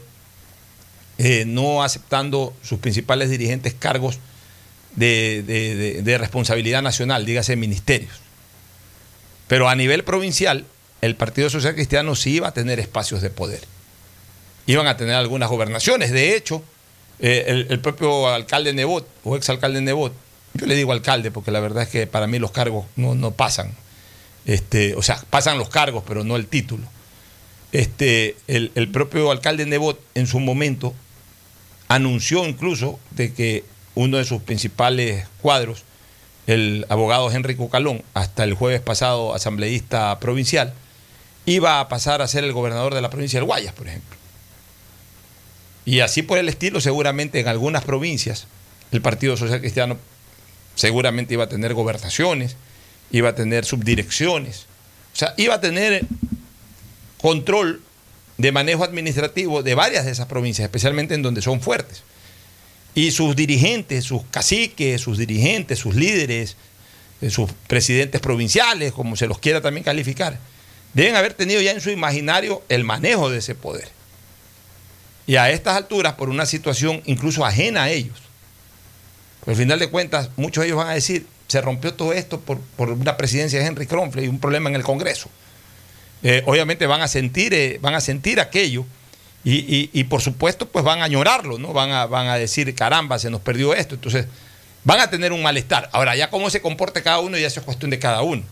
eh, no aceptando sus principales dirigentes cargos de, de- responsabilidad nacional, dígase ministerios. Pero a nivel provincial, el Partido Social Cristiano sí iba a tener espacios de poder. Iban a tener algunas gobernaciones. De hecho, eh, el, propio alcalde Nebot, o exalcalde Nebot, yo le digo alcalde porque la verdad es que para mí los cargos no, no pasan. Este, o sea, pasan los cargos, pero no el título este, el, el propio alcalde Nebot en su momento anunció incluso de que uno de sus principales cuadros, el abogado Henry Cucalón, hasta el jueves pasado asambleísta provincial, iba a pasar a ser el gobernador de la provincia del Guayas, por ejemplo. Y así por el estilo, seguramente en algunas provincias, el Partido Social Cristiano seguramente iba a tener gobernaciones, iba a tener subdirecciones, o sea, iba a tener control de manejo administrativo de varias de esas provincias, especialmente en donde son fuertes. y sus dirigentes, sus caciques, sus dirigentes, sus líderes, eh, sus presidentes provinciales, como se los quiera también calificar, deben haber tenido ya en su imaginario el manejo de ese poder. Y a estas alturas, por una situación incluso ajena a ellos, al final de cuentas, muchos de ellos van a decir, se rompió todo esto por, una presidencia de Henry Kronfle y un problema en el Congreso. Eh, obviamente van a sentir, eh, van a sentir aquello y, por supuesto pues van a añorarlo, ¿no? Van a, van a decir, caramba, se nos perdió esto. Entonces van a tener un malestar. Ahora, ya cómo se comporte cada uno, ya eso es cuestión de cada uno.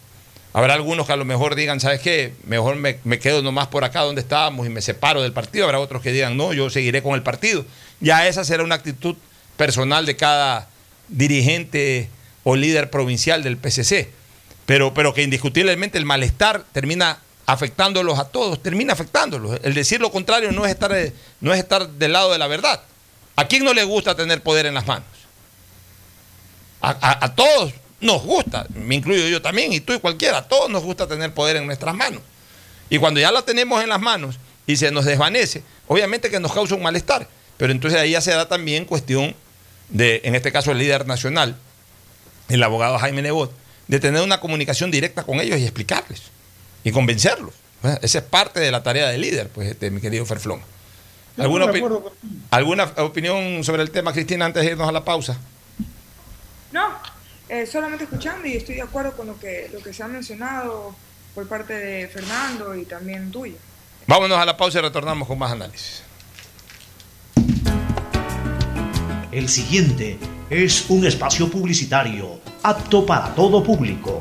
Habrá algunos que a lo mejor digan, ¿sabes qué? Mejor me, me, quedo nomás por acá donde estábamos y me separo del partido. Habrá otros que digan, no, yo seguiré con el partido. Ya esa será una actitud personal de cada dirigente o líder provincial del PCC. Pero, pero que indiscutiblemente el malestar termina afectándolos a todos, termina afectándolos. El decir lo contrario no es estar, no es estar del lado de la verdad. ¿A quién no le gusta tener poder en las manos? A, todos nos gusta, me incluyo yo también, y tú y cualquiera, a todos nos gusta tener poder en nuestras manos. Y cuando ya lo tenemos en las manos y se nos desvanece, obviamente que nos causa un malestar. Pero entonces ahí ya se da también cuestión de, en este caso, el líder nacional, el abogado Jaime Nebot, de tener una comunicación directa con ellos y explicarles y convencerlos. esa es parte de la tarea del líder, pues, este, mi querido Ferflón. ¿Alguna, ¿Alguna opinión sobre el tema, Cristina, antes de irnos a la pausa? No, eh, solamente escuchando y estoy de acuerdo con lo que, lo que se ha mencionado por parte de Fernando y también tuyo. Vámonos a la pausa y retornamos con más análisis. El siguiente es un espacio publicitario apto para todo público.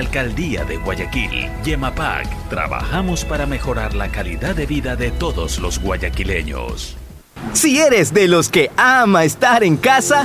Alcaldía de Guayaquil, Yemapac, trabajamos para mejorar la calidad de vida de todos los guayaquileños. Si eres de los que ama estar en casa,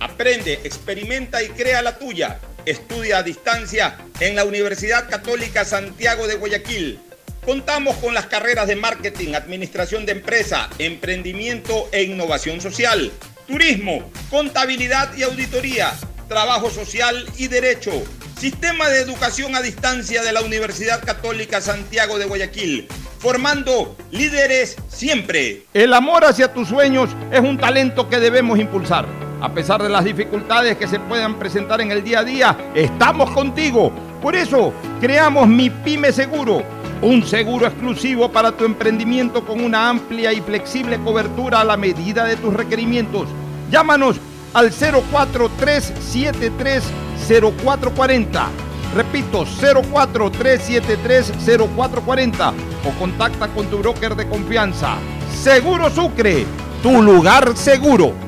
Aprende, experimenta y crea la tuya. Estudia a distancia en la Universidad Católica Santiago de Guayaquil. Contamos con las carreras de marketing, administración de empresa, emprendimiento e innovación social, turismo, contabilidad y auditoría, trabajo social y derecho. Sistema de educación a distancia de la Universidad Católica Santiago de Guayaquil formando líderes siempre. El amor hacia tus sueños es un talento que debemos impulsar. A pesar de las dificultades que se puedan presentar en el día a día, estamos contigo. Por eso, creamos Mi Pyme Seguro, un seguro exclusivo para tu emprendimiento con una amplia y flexible cobertura a la medida de tus requerimientos. Llámanos al 043730440 Repito, 043730440 o contacta con tu broker de confianza. Seguro Sucre, tu lugar seguro.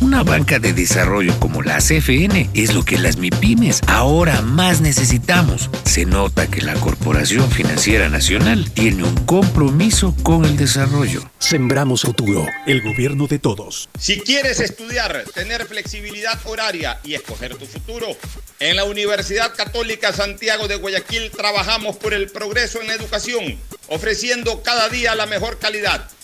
Una banca de desarrollo como la CFN es lo que las MIPIMES ahora más necesitamos. Se nota que la Corporación Financiera Nacional tiene un compromiso con el desarrollo. Sembramos futuro, el gobierno de todos. Si quieres estudiar, tener flexibilidad horaria y escoger tu futuro, en la Universidad Católica Santiago de Guayaquil trabajamos por el progreso en la educación, ofreciendo cada día la mejor calidad.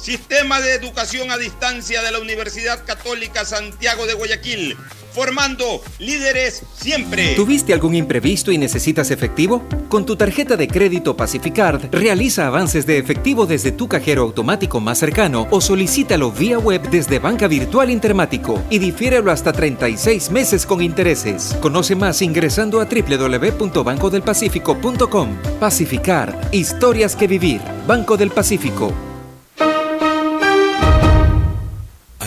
Sistema de Educación a Distancia de la Universidad Católica Santiago de Guayaquil, formando líderes siempre. ¿Tuviste algún imprevisto y necesitas efectivo? Con tu tarjeta de crédito Pacificard, realiza avances de efectivo desde tu cajero automático más cercano o solicítalo vía web desde Banca Virtual Intermático y difiérelo hasta 36 meses con intereses. Conoce más ingresando a www.bancodelpacifico.com. Pacificard, historias que vivir. Banco del Pacífico.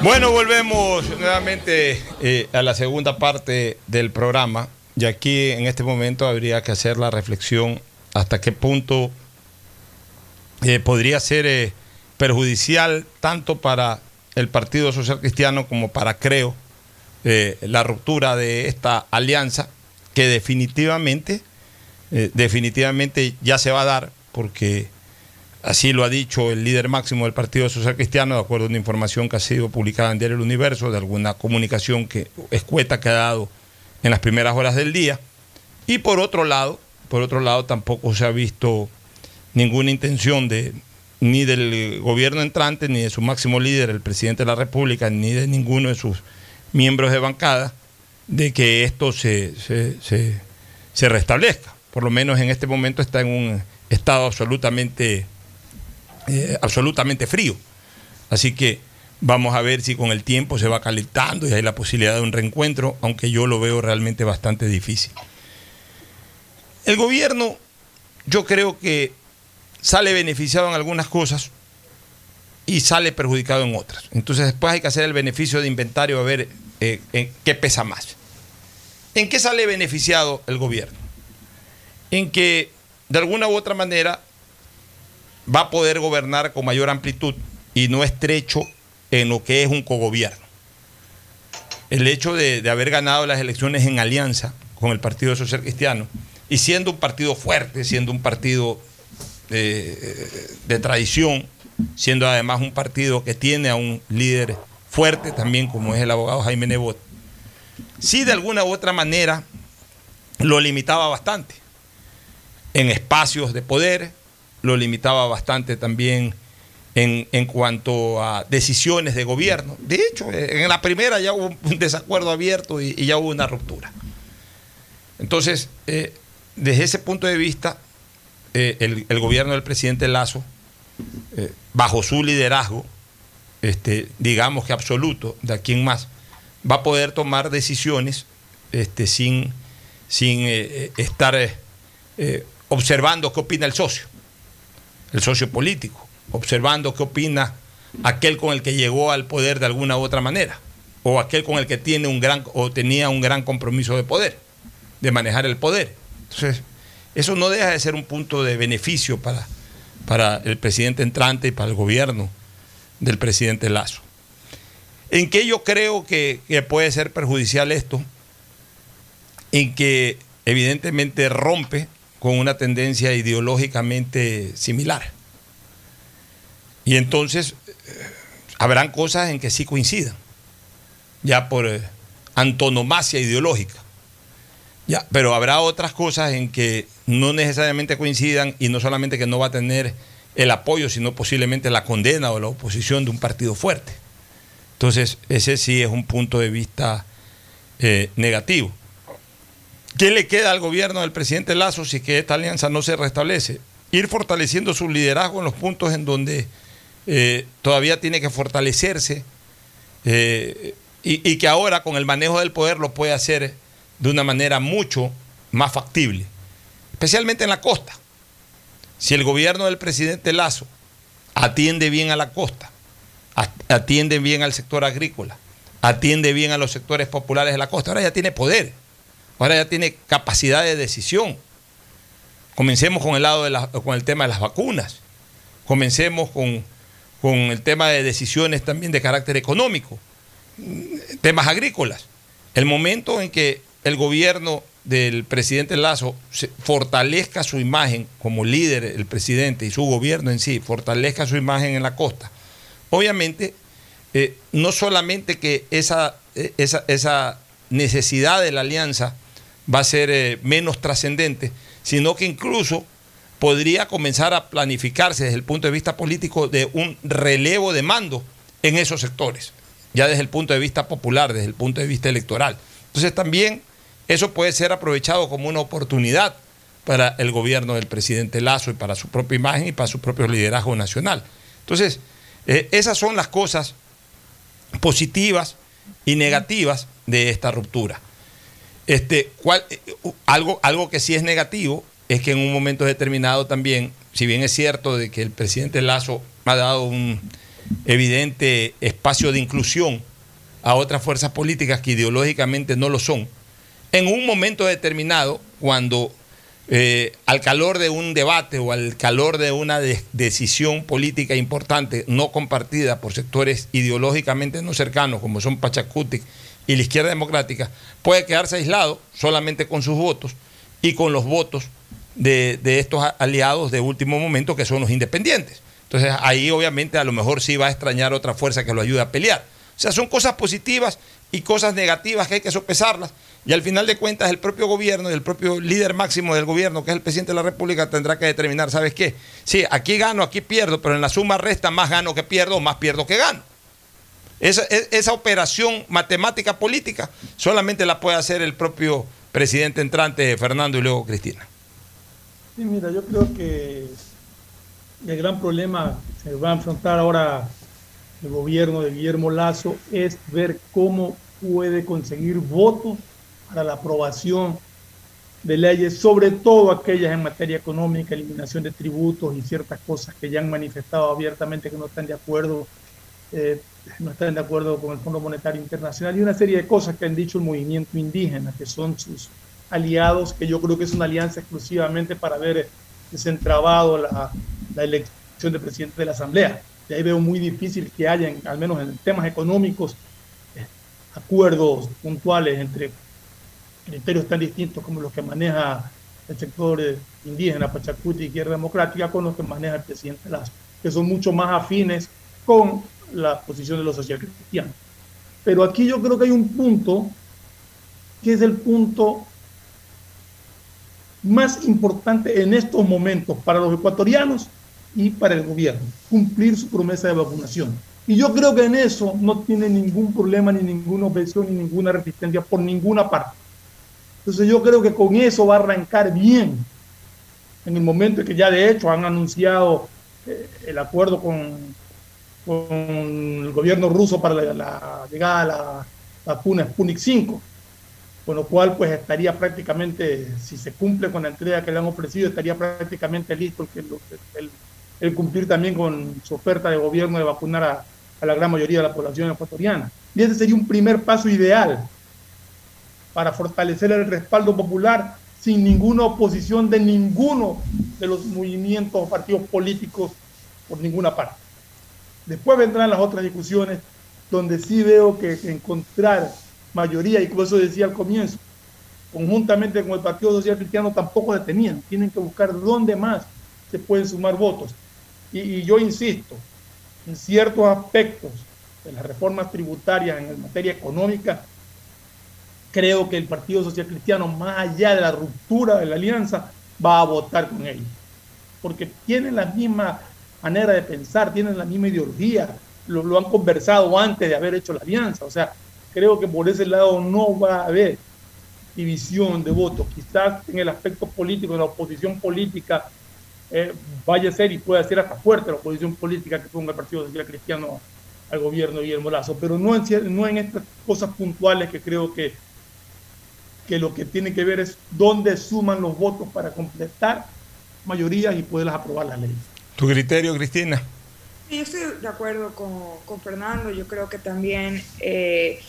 Bueno, volvemos nuevamente eh, a la segunda parte del programa. Y aquí en este momento habría que hacer la reflexión hasta qué punto eh, podría ser eh, perjudicial tanto para el Partido Social Cristiano como para Creo la ruptura de esta alianza que definitivamente, definitivamente ya se va a dar porque así lo ha dicho el líder máximo del Partido Social Cristiano, de acuerdo a una información que ha sido publicada en Diario El Universo, de alguna comunicación que escueta que ha dado en las primeras horas del día. Y por otro lado, por otro lado tampoco se ha visto ninguna intención de ni del gobierno entrante, ni de su máximo líder, el presidente de la República, ni de ninguno de sus miembros de bancada, de que esto se, se, restablezca. Por lo menos en este momento está en un estado absolutamente, eh, absolutamente frío. Así que vamos a ver si con el tiempo se va calentando y hay la posibilidad de un reencuentro, aunque yo lo veo realmente bastante difícil. El gobierno, yo creo que sale beneficiado en algunas cosas y sale perjudicado en otras. Entonces después hay que hacer el beneficio de inventario a ver eh, en qué pesa más. ¿En qué sale beneficiado el gobierno? En que de alguna u otra manera va a poder gobernar con mayor amplitud y no estrecho en lo que es un cogobierno. el hecho de, haber ganado las elecciones en alianza con el Partido Social Cristiano y siendo un partido fuerte, siendo un partido de, de tradición, siendo además un partido que tiene a un líder fuerte también como es el abogado Jaime Nebot, sí de alguna u otra manera lo limitaba bastante en espacios de poder, lo limitaba bastante también en, en, cuanto a decisiones de gobierno. De hecho, en la primera ya hubo un desacuerdo abierto y, ya hubo una ruptura. Entonces, eh, desde ese punto de vista, eh, el, el, gobierno del presidente Lazo, eh, bajo su liderazgo, este, digamos que absoluto, de aquí en más, va a poder tomar decisiones este, sin, sin estar observando qué opina el socio, el socio político observando qué opina aquel con el que llegó al poder de alguna u otra manera, o aquel con el que tiene un gran o tenía un gran compromiso de poder, de manejar el poder. Entonces, eso no deja de ser un punto de beneficio para, para el presidente entrante y para el gobierno del presidente Lazo. ¿En qué yo creo que, que puede ser perjudicial esto? En que evidentemente rompe con una tendencia ideológicamente similar. Y entonces habrán cosas en que sí coincidan, ya por eh, antonomasia ideológica. Ya, pero habrá otras cosas en que no necesariamente coincidan y no solamente que no va a tener el apoyo, sino posiblemente la condena o la oposición de un partido fuerte. Entonces, ese sí es un punto de vista eh, negativo. ¿Qué le queda al gobierno del presidente Lazo si esta alianza no se restablece? Ir fortaleciendo su liderazgo en los puntos en donde eh, todavía tiene que fortalecerse eh, y, y, que ahora con el manejo del poder lo puede hacer de una manera mucho más factible, especialmente en la costa. Si el gobierno del presidente Lazo atiende bien a la costa, atiende bien al sector agrícola, atiende bien a los sectores populares de la costa, ahora ya tiene poder, ahora ya tiene capacidad de decisión. Comencemos con el lado de la, con el tema de las vacunas. Comencemos con con el tema de decisiones también de carácter económico, temas agrícolas. El momento en que el gobierno del presidente Lazo fortalezca su imagen como líder, el presidente y su gobierno en sí, fortalezca su imagen en la costa, obviamente, eh, no solamente que esa, eh, esa, esa, necesidad de la alianza va a ser eh, menos trascendente, sino que incluso podría comenzar a planificarse desde el punto de vista político de un relevo de mando en esos sectores, ya desde el punto de vista popular, desde el punto de vista electoral. Entonces también eso puede ser aprovechado como una oportunidad para el gobierno del presidente Lazo y para su propia imagen y para su propio liderazgo nacional. Entonces, eh, esas son las cosas positivas y negativas de esta ruptura. Este, cuál, eh, algo, algo que sí es negativo es que en un momento determinado también, si bien es cierto de que el presidente Lazo ha dado un evidente espacio de inclusión a otras fuerzas políticas que ideológicamente no lo son, en un momento determinado, cuando eh, al calor de un debate o al calor de una de decisión política importante no compartida por sectores ideológicamente no cercanos, como son Pachacuti y la izquierda democrática, puede quedarse aislado solamente con sus votos y con los votos de, de, estos aliados de último momento que son los independientes. Entonces ahí obviamente a lo mejor sí va a extrañar otra fuerza que lo ayude a pelear. O sea, son cosas positivas y cosas negativas que hay que sopesarlas. Y al final de cuentas el propio gobierno y el propio líder máximo del gobierno, que es el presidente de la República, tendrá que determinar, ¿sabes qué? Sí, aquí gano, aquí pierdo, pero en la suma resta más gano que pierdo, más pierdo que gano. Esa, e, esa operación matemática política solamente la puede hacer el propio presidente entrante Fernando y luego Cristina. Sí, mira, yo creo que el gran problema que va a enfrentar ahora el gobierno de Guillermo Lazo es ver cómo puede conseguir votos para la aprobación de leyes, sobre todo aquellas en materia económica, eliminación de tributos y ciertas cosas que ya han manifestado abiertamente que no están de acuerdo, eh, no están de acuerdo con el Fondo Monetario Internacional y una serie de cosas que han dicho el movimiento indígena, que son sus aliados, que yo creo que es una alianza exclusivamente para haber desentrabado la, elección de presidente de la Asamblea. Y ahí veo muy difícil que haya, al menos en temas económicos, acuerdos puntuales entre criterios tan distintos como los que maneja el sector eh, indígena, Pachacuti Izquierda Democrática, con los que maneja el presidente Lazo, que son mucho más afines con la posición de los socialcristianos. Pero aquí yo creo que hay un punto que es el punto más importante en estos momentos para los ecuatorianos y para el gobierno, cumplir su promesa de vacunación. Y yo creo que en eso no tiene ningún problema, ni ninguna objeción, ni ninguna resistencia por ninguna parte. Entonces yo creo que con eso va a arrancar bien. En el momento en que ya de hecho han anunciado eh, el acuerdo con, con, el gobierno ruso para la, llegada a la vacuna Sputnik 5 con lo cual pues estaría prácticamente, si se cumple con la entrega que le han ofrecido, estaría prácticamente listo el, el, el cumplir también con su oferta de gobierno de vacunar a, a, la gran mayoría de la población ecuatoriana. Y ese sería un primer paso ideal para fortalecer el respaldo popular sin ninguna oposición de ninguno de los movimientos o partidos políticos por ninguna parte. Después vendrán las otras discusiones donde sí veo que encontrar mayoría, y como eso decía al comienzo, conjuntamente con el Partido Social Cristiano tampoco detenían, tienen que buscar dónde más se pueden sumar votos. Y, yo insisto, en ciertos aspectos de las reformas tributarias en materia económica, creo que el Partido Social Cristiano, más allá de la ruptura de la alianza, va a votar con ellos. Porque tienen la misma manera de pensar, tienen la misma ideología, lo, han conversado antes de haber hecho la alianza. O sea, creo que por ese lado no va a haber división de votos. Quizás en el aspecto político, de la oposición política, eh, vaya a ser y pueda ser hasta fuerte la oposición política que ponga el Partido Social Cristiano al gobierno Guillermo Lazo, pero no en, no en estas cosas puntuales que creo que, que lo que tiene que ver es dónde suman los votos para completar mayorías y poderlas aprobar la ley. ¿Tu criterio, Cristina? Yo estoy de acuerdo con, con Fernando. Yo creo que también eh,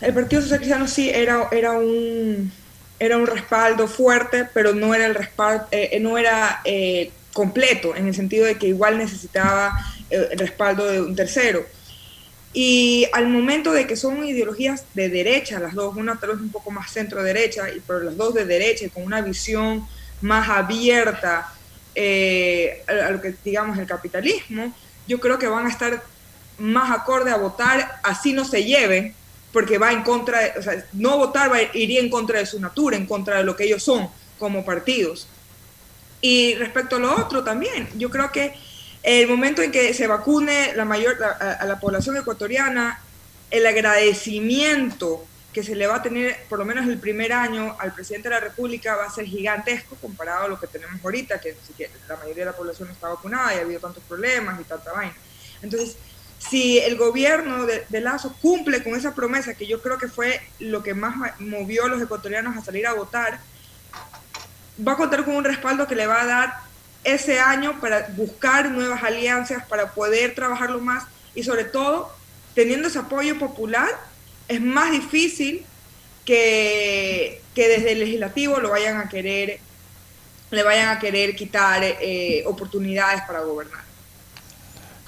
el Partido Social Cristiano sí era, era, un, era un respaldo fuerte, pero no era el respaldo, eh, no era eh, completo, en el sentido de que igual necesitaba el respaldo de un tercero. Y al momento de que son ideologías de derecha, las dos, una tal vez un poco más centro-derecha, pero las dos de derecha, con una visión más abierta eh, a lo que digamos el capitalismo, yo creo que van a estar más acorde a votar así no se lleve, porque va en contra, de, o sea, no votar va, iría en contra de su natura, en contra de lo que ellos son como partidos. Y respecto a lo otro también, yo creo que el momento en que se vacune la mayor, a, a la población ecuatoriana, el agradecimiento que se le va a tener, por lo menos el primer año, al presidente de la República va a ser gigantesco comparado a lo que tenemos ahorita, que, la mayoría de la población no está vacunada y ha habido tantos problemas y tanta vaina. Entonces, si el gobierno de, de, Lazo cumple con esa promesa, que yo creo que fue lo que más movió a los ecuatorianos a salir a votar, va a contar con un respaldo que le va a dar ese año para buscar nuevas alianzas, para poder trabajarlo más y sobre todo, teniendo ese apoyo popular, es más difícil que, que desde el legislativo lo vayan a querer, le vayan a querer quitar eh, oportunidades para gobernar.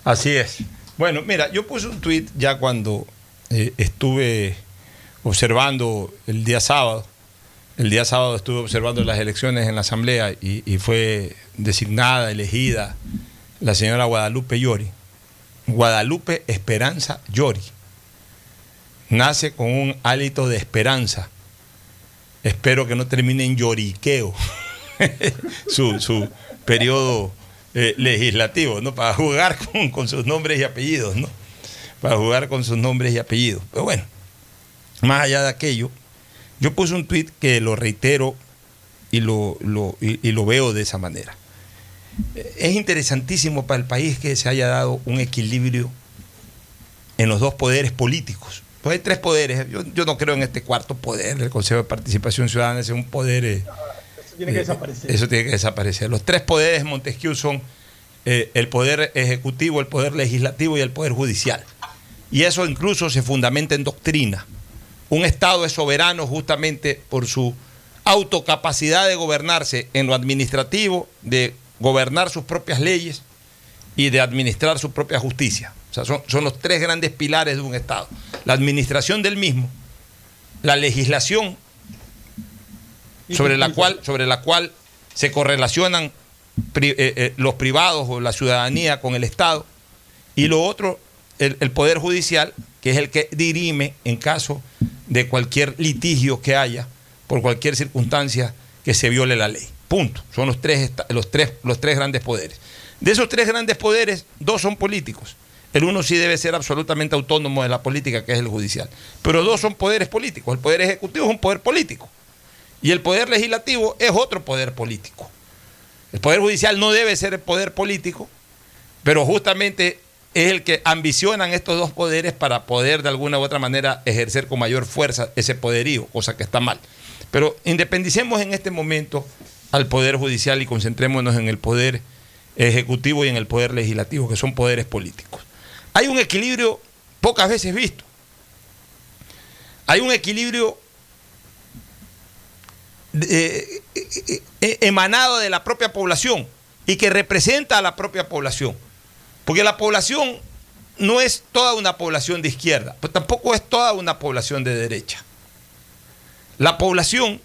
Así es. Bueno, mira, yo puse un tuit ya cuando eh, estuve observando el día sábado. El día sábado estuve observando las elecciones en la Asamblea y, y fue designada, elegida la señora Guadalupe Llori. Guadalupe Esperanza Llori. Nace con un hálito de esperanza. Espero que no termine en lloriqueo *laughs* su, su periodo eh, legislativo, ¿no? Para jugar *laughs* con, con, sus nombres y apellidos, ¿no? Para jugar con sus nombres y apellidos. Pero bueno, más allá de aquello, yo puse un tuit que lo reitero y lo, lo, y, y lo veo de esa manera. Es interesantísimo para el país que se haya dado un equilibrio en los dos poderes políticos. Pues hay tres poderes. Yo, yo no creo en este cuarto poder del Consejo de Participación Ciudadana, es un poder... Eh, eso tiene que desaparecer. Eso tiene que desaparecer. Los tres poderes Montesquieu son eh, el poder ejecutivo, el poder legislativo y el poder judicial. Y eso incluso se fundamenta en doctrina. Un Estado es soberano justamente por su autocapacidad de gobernarse en lo administrativo, de gobernar sus propias leyes y de administrar su propia justicia. O sea, son, son los tres grandes pilares de un Estado. La administración del mismo, la legislación sobre la cual, sobre la cual se correlacionan pri- eh, eh, los privados o la ciudadanía con el Estado, y lo otro, el, el Poder Judicial, que es el que dirime en caso de cualquier litigio que haya, por cualquier circunstancia que se viole la ley. Punto. Son los tres, los tres, los tres grandes poderes. De esos tres grandes poderes, dos son políticos. El uno sí debe ser absolutamente autónomo de la política, que es el judicial. Pero dos son poderes políticos. El poder ejecutivo es un poder político. Y el poder legislativo es otro poder político. El poder judicial no debe ser el poder político, pero justamente es el que ambicionan estos dos poderes para poder de alguna u otra manera ejercer con mayor fuerza ese poderío, cosa que está mal. Pero independicemos en este momento al poder judicial y concentrémonos en el poder ejecutivo y en el poder legislativo, que son poderes políticos. Hay un equilibrio pocas veces visto. Hay un equilibrio eh, eh, eh, emanado de la propia población y que representa a la propia población. Porque la población no es toda una población de izquierda, pues tampoco es toda una población de derecha. La población,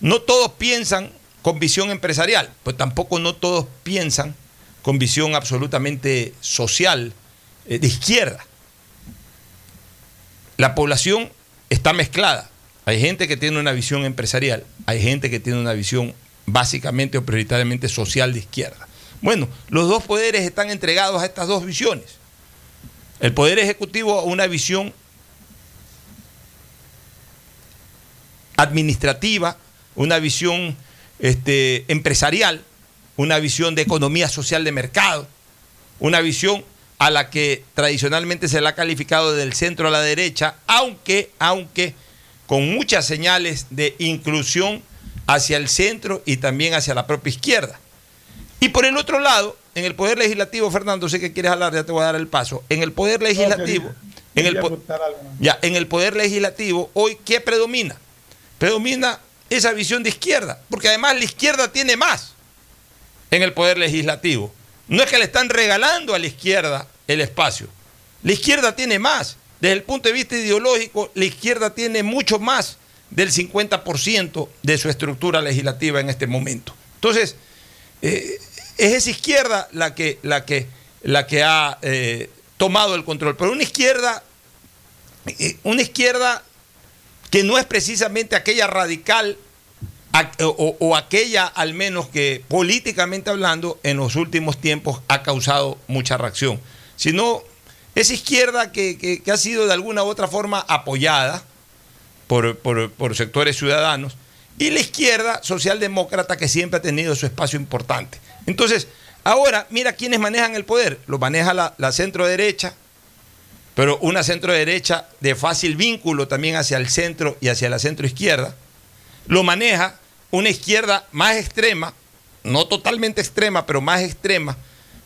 no todos piensan con visión empresarial, pues tampoco no todos piensan con visión absolutamente social de izquierda. La población está mezclada. Hay gente que tiene una visión empresarial, hay gente que tiene una visión básicamente o prioritariamente social de izquierda. Bueno, los dos poderes están entregados a estas dos visiones. El poder ejecutivo una visión administrativa, una visión este, empresarial, una visión de economía social de mercado, una visión a la que tradicionalmente se la ha calificado del centro a la derecha, aunque, aunque con muchas señales de inclusión hacia el centro y también hacia la propia izquierda. Y por el otro lado, en el Poder Legislativo, Fernando, sé que quieres hablar, ya te voy a dar el paso. En el Poder Legislativo, en el, ya, en el Poder Legislativo, hoy, ¿qué predomina? Predomina esa visión de izquierda, porque además la izquierda tiene más en el Poder Legislativo. No es que le están regalando a la izquierda el espacio. La izquierda tiene más. Desde el punto de vista ideológico, la izquierda tiene mucho más del 50% de su estructura legislativa en este momento. Entonces, eh, es esa izquierda la que, la que, la que ha eh, tomado el control. Pero una izquierda, eh, una izquierda que no es precisamente aquella radical o, aquella al menos que políticamente hablando en los últimos tiempos ha causado mucha reacción, sino esa izquierda que, ha sido de alguna u otra forma apoyada por sectores ciudadanos y la izquierda socialdemócrata que siempre ha tenido su espacio importante. Entonces, ahora mira quiénes manejan el poder, lo maneja la, la centro derecha, pero una centro derecha de fácil vínculo también hacia el centro y hacia la centro izquierda. Lo maneja una izquierda más extrema, no totalmente extrema, pero más extrema,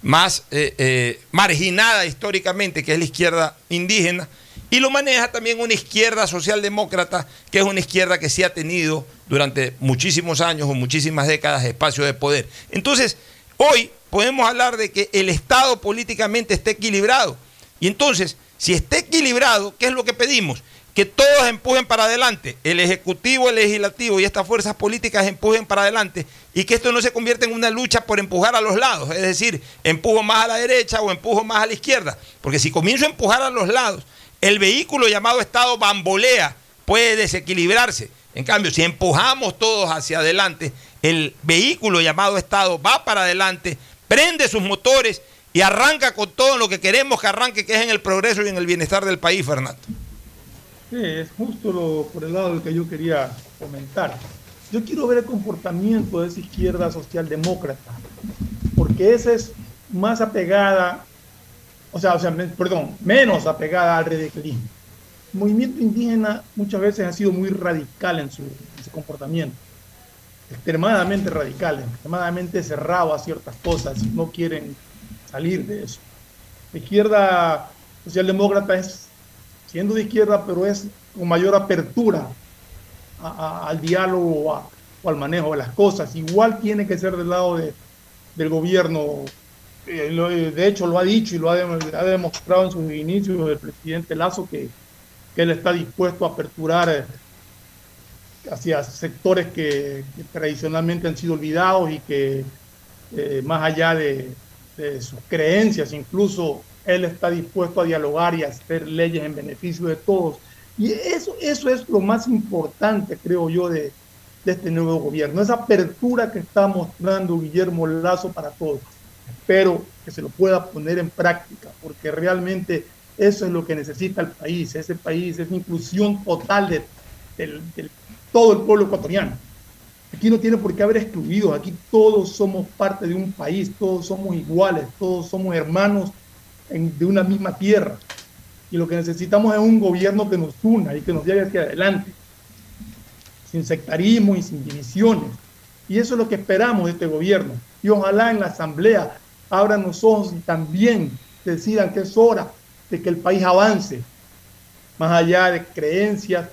más eh, eh, marginada históricamente, que es la izquierda indígena. Y lo maneja también una izquierda socialdemócrata, que es una izquierda que sí ha tenido durante muchísimos años o muchísimas décadas espacio de poder. Entonces, hoy podemos hablar de que el Estado políticamente está equilibrado. Y entonces, si está equilibrado, ¿qué es lo que pedimos? Que todos empujen para adelante, el Ejecutivo, el Legislativo y estas fuerzas políticas empujen para adelante y que esto no se convierta en una lucha por empujar a los lados, es decir, empujo más a la derecha o empujo más a la izquierda, porque si comienzo a empujar a los lados, el vehículo llamado Estado bambolea, puede desequilibrarse. En cambio, si empujamos todos hacia adelante, el vehículo llamado Estado va para adelante, prende sus motores y arranca con todo lo que queremos que arranque, que es en el progreso y en el bienestar del país, Fernando. Sí, es justo por el lado del que yo quería comentar. Yo quiero ver el comportamiento de esa izquierda socialdemócrata, porque esa es más apegada, o sea, o sea, perdón, menos apegada al radicalismo. El movimiento indígena muchas veces ha sido muy radical en su, en su comportamiento, extremadamente radical, extremadamente cerrado a ciertas cosas no quieren salir de eso. La izquierda socialdemócrata es siendo de izquierda, pero es con mayor apertura al diálogo o, al manejo de las cosas. Igual tiene que ser del lado de- del gobierno. Eh, eh, de hecho, lo ha dicho y lo ha, dem- ha demostrado en sus inicios el presidente Lazo que que él está dispuesto a aperturar eh, hacia sectores que, tradicionalmente han sido olvidados y que más allá de sus creencias, incluso él está dispuesto a dialogar y a hacer leyes en beneficio de todos. Y eso, eso es lo más importante, creo yo, de, de este nuevo gobierno, esa apertura que está mostrando Guillermo Lazo para todos. Espero que se lo pueda poner en práctica, porque realmente eso es lo que necesita el país, ese país, es inclusión total de, del- del- todo el pueblo ecuatoriano. Aquí no tiene por qué haber excluidos, aquí todos somos parte de un país, todos somos iguales, todos somos hermanos de una misma tierra. Y lo que necesitamos es un gobierno que nos una y que nos lleve hacia adelante, sin sectarismo y sin divisiones. Y eso es lo que esperamos de este gobierno. Y ojalá en la Asamblea abran los ojos y también decidan que es hora de que el país avance, más allá de creencias.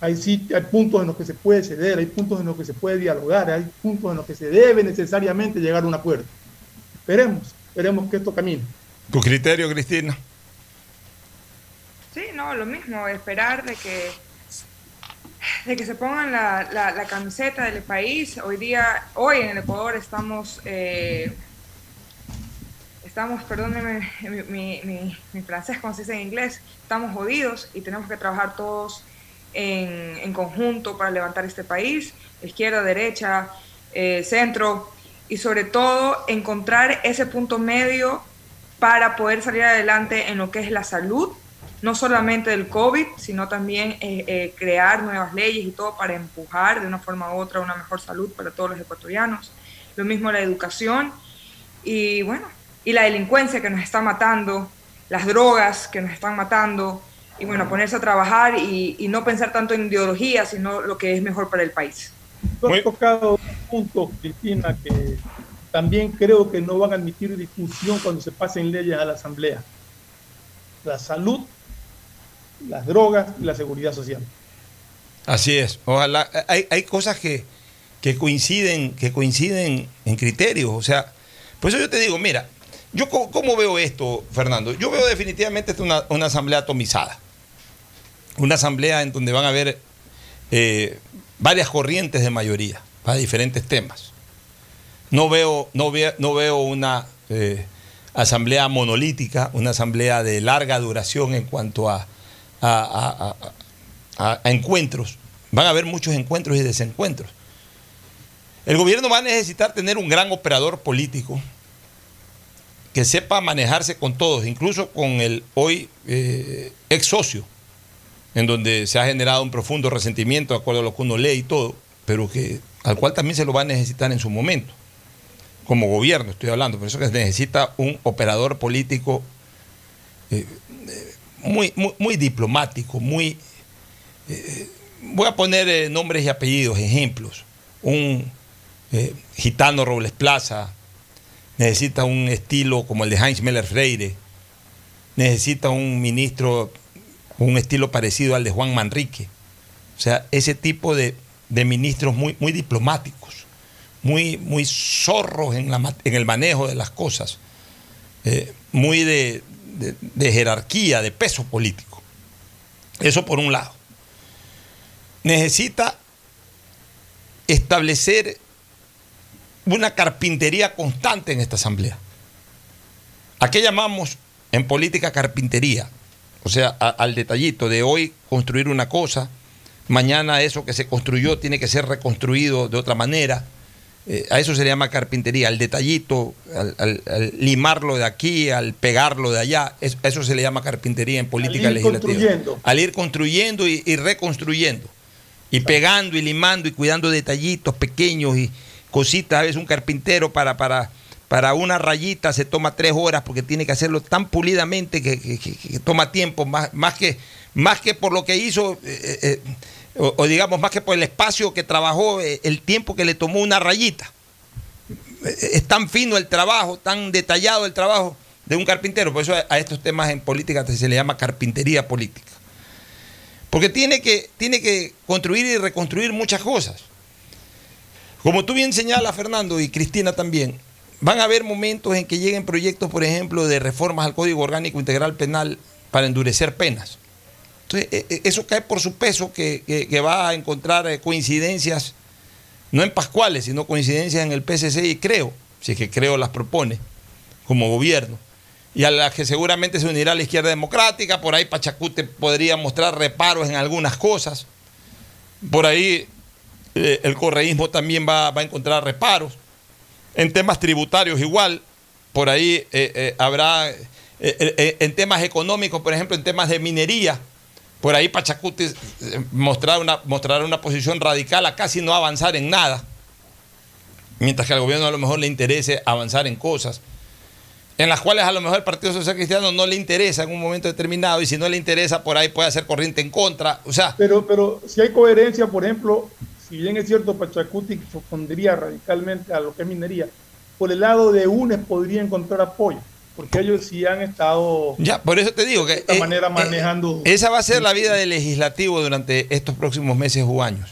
Hay, hay puntos en los que se puede ceder, hay puntos en los que se puede dialogar, hay puntos en los que se debe necesariamente llegar a un acuerdo. Esperemos, esperemos que esto camine. ¿Tu criterio, Cristina? Sí, no, lo mismo, esperar de que de que se pongan la, la- camiseta del país. Hoy día, hoy en el Ecuador estamos, eh, estamos, perdónenme mi, mi- mi- mi francés, como se dice en inglés, estamos jodidos y tenemos que trabajar todos en, en conjunto para levantar este país, izquierda, derecha, eh, centro, y sobre todo encontrar ese punto medio para poder salir adelante en lo que es la salud, no solamente del COVID, sino también eh, eh, crear nuevas leyes y todo para empujar de una forma u otra una mejor salud para todos los ecuatorianos. Lo mismo la educación y bueno, y la delincuencia que nos está matando, las drogas que nos están matando, y bueno, ponerse a trabajar y, y no pensar tanto en ideología, sino lo que es mejor para el país. Tú has tocado un punto, Cristina, que también creo que no van a admitir discusión cuando se pasen leyes a la Asamblea. La salud, las drogas y la seguridad social. Así es. Ojalá. Hay, hay cosas que, que coinciden, que coinciden en criterios. O sea, por eso yo te digo, mira, yo cómo veo esto, Fernando. Yo veo definitivamente una, una asamblea atomizada. Una asamblea en donde van a haber eh, varias corrientes de mayoría para diferentes temas. No veo, no veo, no veo una eh, asamblea monolítica, una asamblea de larga duración en cuanto a, encuentros. Van a haber muchos encuentros y desencuentros. El gobierno va a necesitar tener un gran operador político que sepa manejarse con todos, incluso con el hoy eh, ex socio, en donde se ha generado un profundo resentimiento de acuerdo a lo que uno lee y todo, pero que al cual también se lo va a necesitar en su momento, como gobierno estoy hablando, por eso que necesita un operador político eh, eh, muy, muy, diplomático, muy... eh, voy a poner nombres y apellidos, ejemplos. Un gitano Robles Plaza necesita un estilo como el de Heinz Meller Freire, necesita un ministro con un estilo parecido al de Juan Manrique. O sea, ese tipo de, de ministros muy, muy diplomáticos, muy, muy zorros en, la en el manejo de las cosas, eh, muy de, de- jerarquía, de peso político. Eso por un lado. Necesita establecer una carpintería constante en esta asamblea. ¿A qué llamamos en política carpintería? O sea, al detallito de hoy construir una cosa, mañana eso que se construyó tiene que ser reconstruido de otra manera. Eh, a eso se le llama carpintería, al detallito, al, al- al limarlo de aquí, al pegarlo de allá. Es- eso se le llama carpintería en política ir legislativa. construyendo. Al ir construyendo y, y reconstruyendo. Y pegando y limando y cuidando detallitos pequeños y cositas. A veces un carpintero para, para, para una rayita se toma tres horas porque tiene que hacerlo tan pulidamente que, que- que- que toma tiempo, más, más, que, más que por lo que hizo, eh, eh, o, digamos, más que por el espacio que trabajó, eh, el tiempo que le tomó una rayita. Eh, Es tan fino el trabajo, tan detallado el trabajo de un carpintero. Por eso a estos temas en política se le llama carpintería política. Porque tiene que, tiene que construir y reconstruir muchas cosas. Como tú bien señalas, Fernando, y Cristina también, van a haber momentos en que lleguen proyectos, por ejemplo, de reformas al Código Orgánico Integral Penal para endurecer penas. Entonces, eh, eh, eso cae por su peso que, va a encontrar eh, coincidencias, no en Pascuales, sino coincidencias en el PSC y creo, si es que creo las propone como gobierno, y a las que seguramente se unirá la izquierda democrática, por ahí Pachacute podría mostrar reparos en algunas cosas, por ahí el correísmo también va, va a encontrar reparos, en temas tributarios igual, por ahí habrá, en temas económicos, por ejemplo, en temas de minería, por ahí Pachacuti eh, mostrará una, mostrará una posición radical a casi no avanzar en nada, mientras que al gobierno a lo mejor le interese avanzar en cosas, en las cuales a lo mejor el Partido Social Cristiano no le interesa en un momento determinado, y si no le interesa, por ahí puede hacer corriente en contra. O sea, Pero, pero si hay coherencia, por ejemplo, si bien es cierto, Pachacuti respondería radicalmente a lo que es minería, por el lado de UNES podría encontrar apoyo, porque ellos sí han estado ya, por eso te digo que de esta eh, manera manejando. Esa va a ser la vida del legislativo durante estos próximos meses o años.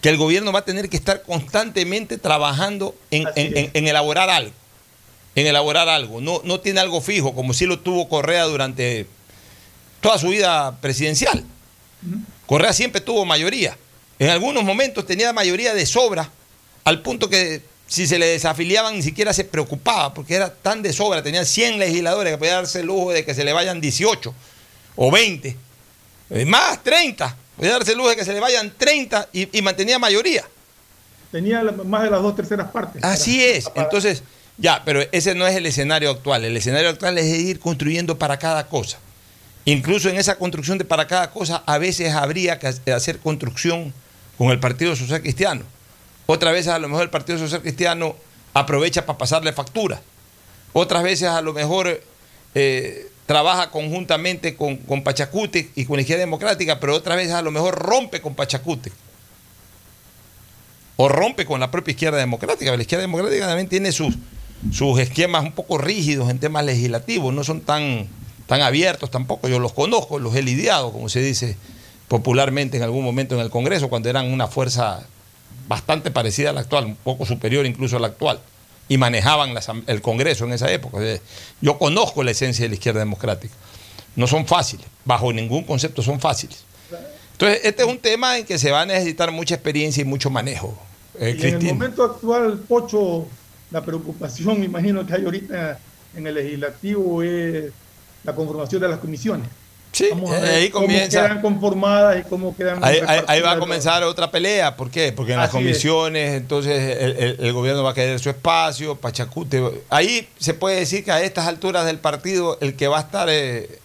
Que el gobierno va a tener que estar constantemente trabajando en, en- en- en elaborar algo. En elaborar algo. No, no tiene algo fijo, como sí lo tuvo Correa durante toda su vida presidencial. Correa siempre tuvo mayoría. En algunos momentos tenía mayoría de sobra, al punto que si se le desafiliaban ni siquiera se preocupaba, porque era tan de sobra. Tenía 100 legisladores que podía darse el lujo de que se le vayan 18 o 20. Es más, 30. Podía darse el lujo de que se le vayan 30 y, y mantenía mayoría. Tenía más de las dos terceras partes. Así es. Entonces, ya, pero ese no es el escenario actual. El escenario actual es ir construyendo para cada cosa. Incluso en esa construcción de para cada cosa, a veces habría que hacer construcción con el Partido Social Cristiano. Otras veces a lo mejor el Partido Social Cristiano aprovecha para pasarle factura. Otras veces a lo mejor eh, trabaja conjuntamente con, con Pachacute y con la izquierda democrática, pero otras veces a lo mejor rompe con Pachacute. O rompe con la propia izquierda democrática. La izquierda democrática también tiene sus, sus esquemas un poco rígidos en temas legislativos, no son tan, tan abiertos tampoco. Yo los conozco, los he lidiado, como se dice popularmente en algún momento en el Congreso, cuando eran una fuerza bastante parecida a la actual, un poco superior incluso a la actual, y manejaban la el Congreso en esa época. Yo conozco la esencia de la izquierda democrática. No son fáciles, bajo ningún concepto son fáciles. Entonces, este es un tema en que se va a necesitar mucha experiencia y mucho manejo. eh, Y en el momento actual, Pocho, la preocupación, me *laughs* imagino que hay ahorita en el legislativo es la conformación de las comisiones. Sí, Vamos a eh, ver ahí cómo comienza. quedan conformadas y cómo quedan Ahí, ahí- va a comenzar otra pelea. ¿Por qué? Porque en las es. comisiones, entonces el, el- el gobierno va a querer su espacio, Pachacute. Ahí se puede decir que a estas alturas del partido, el que va a estar, eh,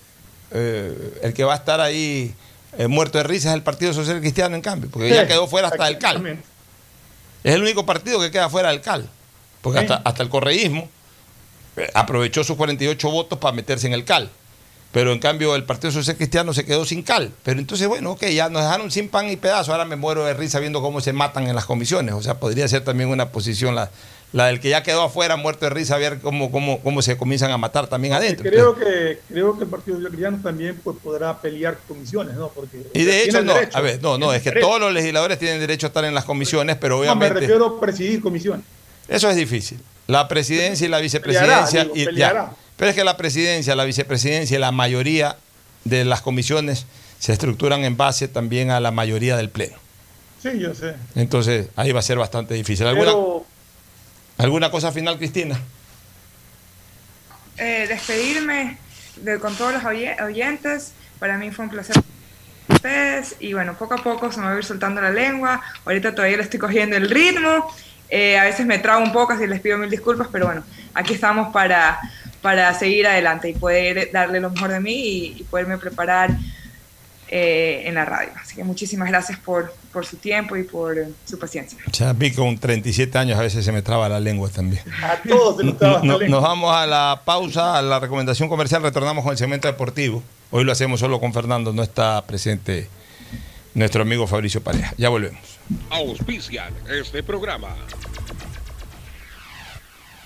eh, el que va a estar ahí eh, muerto de risa es el Partido Social Cristiano, en cambio, porque ya quedó fuera hasta el CAL. Es el único partido que queda fuera del CAL. Porque Sí. hasta, hasta el correísmo aprovechó sus 48 votos para meterse en el CAL. Pero en cambio el Partido Social Cristiano se quedó sin CAL. Pero entonces, bueno, ok, ya nos dejaron sin pan y pedazo. Ahora me muero de risa viendo cómo se matan en las comisiones. O sea, podría ser también una posición la, la del que ya quedó afuera, muerto de risa, ver cómo, cómo, cómo se comienzan a matar también adentro. Creo que, creo que el Partido Social Cristiano también pues, podrá pelear comisiones, ¿no? Porque Y de hecho, no, derecho, a ver, no, no, es que derecho. todos los legisladores tienen derecho a estar en las comisiones, pero No, me obviamente... refiero a presidir comisiones. Eso es difícil. La presidencia y la vicepresidencia. Peleará, digo, y- ya. Pero es que la presidencia, la vicepresidencia y la mayoría de las comisiones se estructuran en base también a la mayoría del Pleno. Sí, yo sé. Entonces, ahí va a ser bastante difícil. ¿Alguna, Pero ¿alguna cosa final, Cristina? eh, despedirme de, con todos los oye- oyentes. Para mí fue un placer ustedes y bueno, poco a poco se me va a ir soltando la lengua. Ahorita todavía le estoy cogiendo el ritmo. Eh, a veces me trabo un poco, así les pido mil disculpas, pero bueno, aquí estamos para, para seguir adelante y poder darle lo mejor de mí y, y poderme preparar eh, en la radio. Así que muchísimas gracias por, por su tiempo y por su paciencia. Ya vi que con 37 años a veces se me traba la lengua también. a todos se nos traba No- la lengua. nos vamos a la pausa, a la recomendación comercial, retornamos con el segmento deportivo. Hoy lo hacemos solo con Fernando, no está presente nuestro amigo Fabricio Pareja. Ya volvemos. Auspician este programa.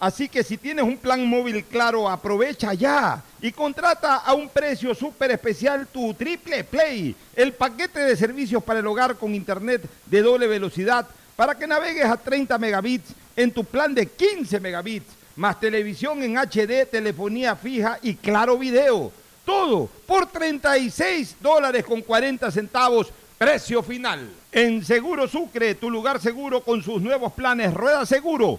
Así que si tienes un plan móvil claro, aprovecha ya y contrata a un precio súper especial tu Triple Play, el paquete de servicios para el hogar con internet de doble velocidad para que navegues a 30 megabits en tu plan de 15 megabits, más televisión en HD, telefonía fija y claro video. Todo por 36 dólares con 40 centavos, precio final. En Seguro Sucre, tu lugar seguro con sus nuevos planes Rueda Seguro,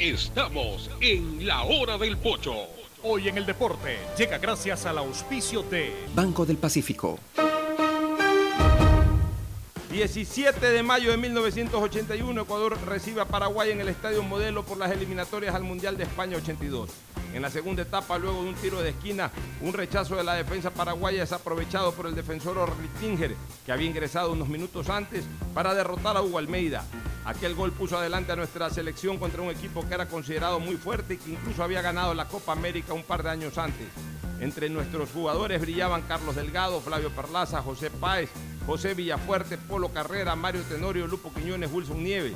Estamos en la hora del pocho. Hoy en el deporte llega gracias al auspicio de Banco del Pacífico. 17 de mayo de 1981, Ecuador recibe a Paraguay en el Estadio Modelo por las eliminatorias al Mundial de España 82. En la segunda etapa, luego de un tiro de esquina, un rechazo de la defensa paraguaya es aprovechado por el defensor Orlittinger, que había ingresado unos minutos antes para derrotar a Hugo Almeida. Aquel gol puso adelante a nuestra selección contra un equipo que era considerado muy fuerte y que incluso había ganado la Copa América un par de años antes. Entre nuestros jugadores brillaban Carlos Delgado, Flavio Perlaza, José Páez, José Villafuerte, Polo Carrera, Mario Tenorio, Lupo Quiñones, Wilson Nieves.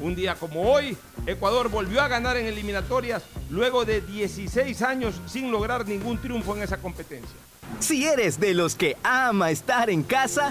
Un día como hoy, Ecuador volvió a ganar en eliminatorias luego de 16 años sin lograr ningún triunfo en esa competencia. Si eres de los que ama estar en casa,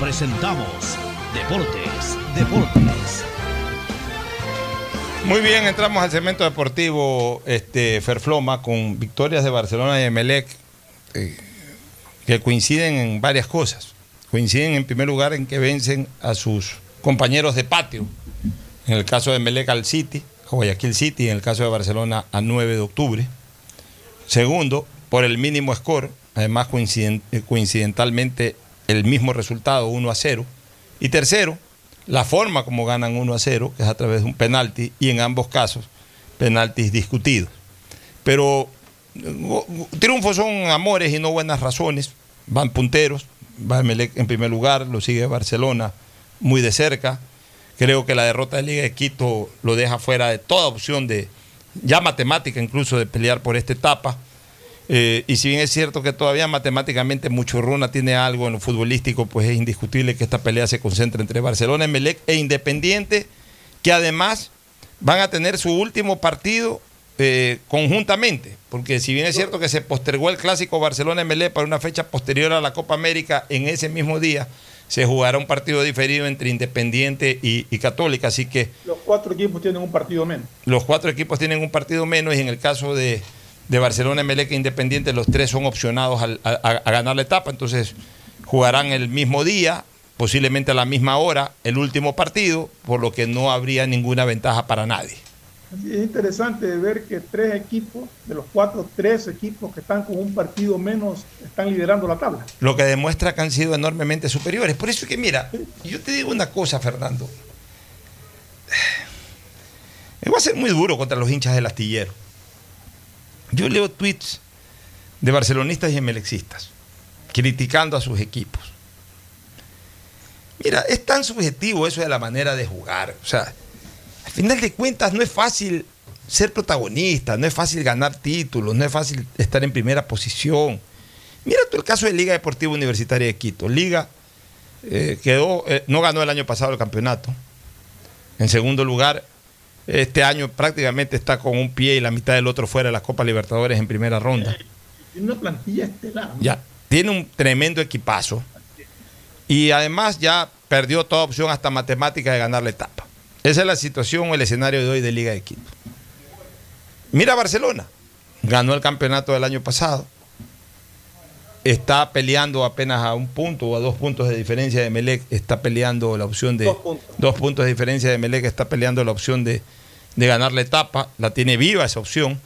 presentamos Deportes, Deportes. Muy bien, entramos al segmento deportivo este, Ferfloma con victorias de Barcelona y Emelec eh, que coinciden en varias cosas. Coinciden en primer lugar en que vencen a sus compañeros de patio. En el caso de Emelec al City, Guayaquil City, en el caso de Barcelona a 9 de octubre. Segundo, por el mínimo score, además eh, coincidentalmente el mismo resultado, 1 a 0. Y tercero, la forma como ganan 1 a 0, que es a través de un penalti, y en ambos casos, penaltis discutidos. Pero eh, triunfos son amores y no buenas razones. Van punteros, va en primer lugar, lo sigue Barcelona muy de cerca. Creo que la derrota de Liga de Quito lo deja fuera de toda opción de, ya matemática incluso, de pelear por esta etapa. Eh, y si bien es cierto que todavía matemáticamente Muchurruna tiene algo en lo futbolístico, pues es indiscutible que esta pelea se concentre entre Barcelona, Emelec e Independiente, que además van a tener su último partido eh, conjuntamente, porque si bien es cierto que se postergó el clásico Barcelona-Emelec para una fecha posterior a la Copa América, en ese mismo día se jugará un partido diferido entre Independiente y, y Católica, así que Los cuatro equipos tienen un partido menos. los cuatro equipos tienen un partido menos y en el caso de, de Barcelona, Emelec e Independiente, los tres son opcionados a, a- a ganar la etapa, entonces jugarán el mismo día, posiblemente a la misma hora, el último partido, por lo que no habría ninguna ventaja para nadie. Es interesante ver que tres equipos, de los cuatro, tres equipos que están con un partido menos, están liderando la tabla. Lo que demuestra que han sido enormemente superiores. Por eso es que, mira, yo te digo una cosa, Fernando. Me va a ser muy duro contra los hinchas del astillero. Yo leo tweets de barcelonistas y emelexistas criticando a sus equipos. Mira, es tan subjetivo eso de la manera de jugar. O sea, al final de cuentas no es fácil ser protagonista, no es fácil ganar títulos, no es fácil estar en primera posición. Mira tú el caso de Liga Deportiva Universitaria de Quito. Liga eh, quedó, eh, no ganó el año pasado el campeonato. En segundo lugar, este año prácticamente está con un pie y la mitad del otro fuera de la Copa Libertadores en primera ronda. Tiene una plantilla estelar. ¿no? Ya, tiene un tremendo equipazo. Y además ya perdió toda opción hasta matemática de ganar la etapa. Esa es la situación o el escenario de hoy de Liga de Quito. Mira Barcelona. Ganó el campeonato del año pasado. Está peleando apenas a un punto o a dos puntos de diferencia de Melec. Está peleando la opción de. Dos puntos. dos puntos de diferencia de Melec. Está peleando la opción de, de ganar la etapa. La tiene viva esa opción.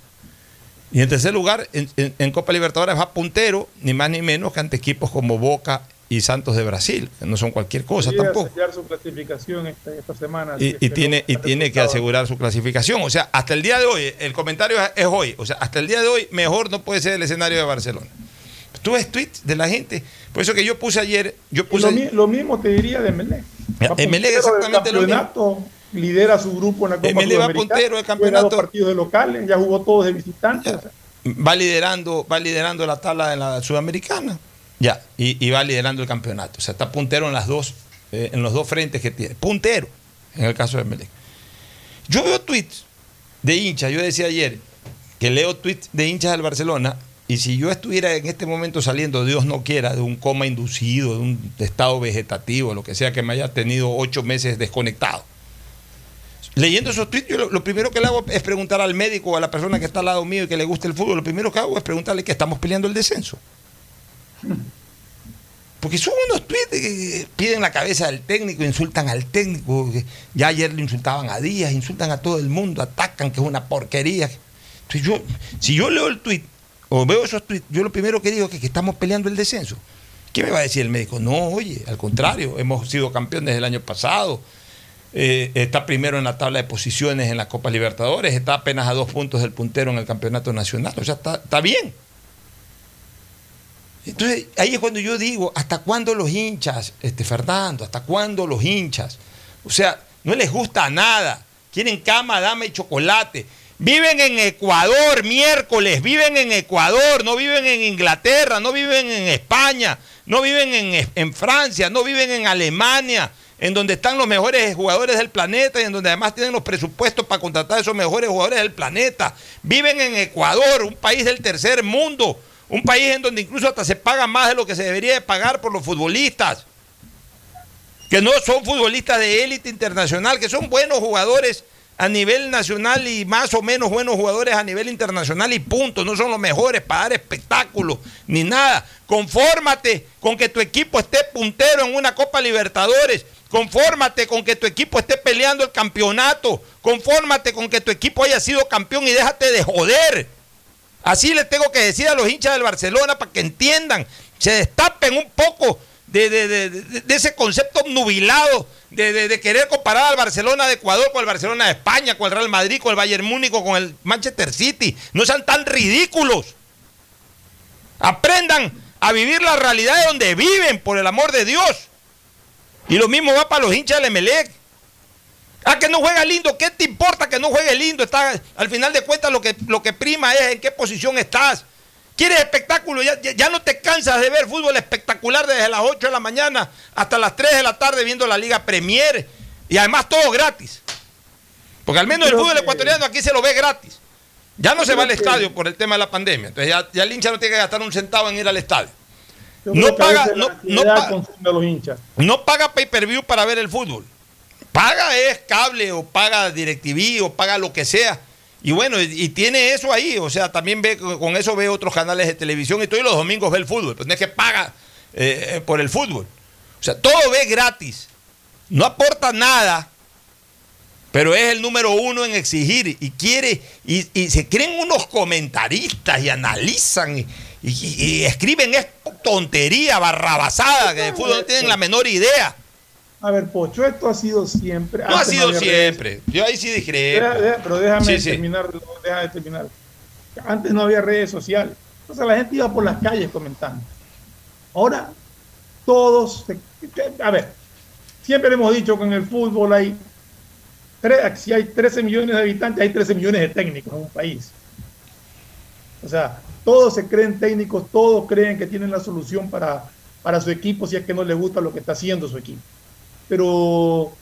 Y en tercer lugar, en, en- en Copa Libertadores va puntero, ni más ni menos que ante equipos como Boca y Santos de Brasil, que no son cualquier cosa Podría tampoco. su clasificación esta, esta semana. Y, tiene, y tiene que asegurar su clasificación. O sea, hasta el día de hoy, el comentario es, es hoy. O sea, hasta el día de hoy, mejor no puede ser el escenario de Barcelona. Tú ves tweets de la gente. Por eso que yo puse ayer, yo puse. lo, mi- lo mismo te diría de Emelec puntero exactamente lo mismo. Lidera su grupo en la Copa Emelec va puntero del campeonato. dos partidos de locales, ya jugó todos de visitantes. o sea, va liderando, va liderando la tabla de la sudamericana. Ya, y, y va liderando el campeonato. O sea, está puntero en las dos, eh, en los dos frentes que tiene. Puntero, en el caso de Melec. Yo veo tweets de hinchas, yo decía ayer que leo tweets de hinchas del Barcelona, y si yo estuviera en este momento saliendo, Dios no quiera, de un coma inducido, de un estado vegetativo, lo que sea que me haya tenido ocho meses desconectado. Leyendo esos tweets, yo lo, primero que le hago es preguntar al médico o a la persona que está al lado mío y que le gusta el fútbol, lo primero que hago es preguntarle que estamos peleando el descenso. Porque son unos tweets que piden la cabeza del técnico, insultan al técnico. Ya ayer le insultaban a Díaz, insultan a todo el mundo, atacan, que es una porquería. Entonces yo, si yo leo el tweet o veo esos tweets, yo lo primero que digo es que, que estamos peleando el descenso. ¿Qué me va a decir el médico? No, oye, al contrario, hemos sido campeones el año pasado. Eh, está primero en la tabla de posiciones en la Copa Libertadores, está apenas a dos puntos del puntero en el Campeonato Nacional. O sea, está, está bien. Entonces, ahí es cuando yo digo, ¿hasta cuándo los hinchas, este Fernando? ¿Hasta cuándo los hinchas? O sea, no les gusta nada. Quieren cama, dama y chocolate. Viven en Ecuador miércoles, viven en Ecuador, no viven en Inglaterra, no viven en España, no viven en, en Francia, no viven en Alemania, en donde están los mejores jugadores del planeta y en donde además tienen los presupuestos para contratar a esos mejores jugadores del planeta. Viven en Ecuador, un país del tercer mundo, un país en donde incluso hasta se paga más de lo que se debería de pagar por los futbolistas, que no son futbolistas de élite internacional, que son buenos jugadores a nivel nacional y más o menos buenos jugadores a nivel internacional y punto. No son los mejores para dar espectáculos ni nada. Confórmate con que tu equipo esté puntero en una Copa Libertadores. Confórmate con que tu equipo esté peleando el campeonato. Confórmate con que tu equipo haya sido campeón y déjate de joder. Así les tengo que decir a los hinchas del Barcelona para que entiendan, se destapen un poco de, de- de- de- ese concepto nubilado de, querer comparar al Barcelona de Ecuador con el Barcelona de España, con el Real Madrid, con el Bayern Múnich, con el Manchester City. No sean tan ridículos. Aprendan a vivir la realidad de donde viven, por el amor de Dios. Y lo mismo va para los hinchas del Emelec. Ah, que no juega lindo, ¿qué te importa que no juegue lindo? Está, al final de cuentas lo que, lo que prima es en qué posición estás. ¿Quieres espectáculo? Ya, no te cansas de ver fútbol espectacular desde las 8 de la mañana hasta las 3 de la tarde viendo la Liga Premier. Y además todo gratis. Porque al menos el fútbol ecuatoriano aquí se lo ve gratis. Ya no se va al estadio por el tema de la pandemia. Entonces ya, ya el hincha no tiene que gastar un centavo en ir al estadio. No paga, no, no paga- consume a los hinchas. no paga pay per view para ver el fútbol. Paga es cable o paga DirecTV o paga lo que sea. Y bueno, y, tiene eso ahí. O sea, también ve con eso ve otros canales de televisión y todos los domingos ve el fútbol. Pues no es que paga eh, por el fútbol. O sea, todo ve gratis. No aporta nada. Pero es el número uno en exigir y quiere, y, se creen unos comentaristas y analizan y escriben es tontería, barrabasada, que de fútbol no tienen la menor idea. A ver, Pocho, esto ha sido siempre. No ha sido siempre. Yo ahí sí discrepo. Pero déjame Sí, sí. terminar, déjame terminar. Antes no había redes sociales. Entonces la gente iba por las calles comentando. Ahora, todos. se- a ver, siempre hemos dicho que en el fútbol hay. Si hay 13 millones de habitantes, hay 13 millones de técnicos en un país. O sea, todos se creen técnicos, todos creen que tienen la solución para, para su equipo si es que no les gusta lo que está haciendo su equipo. Pero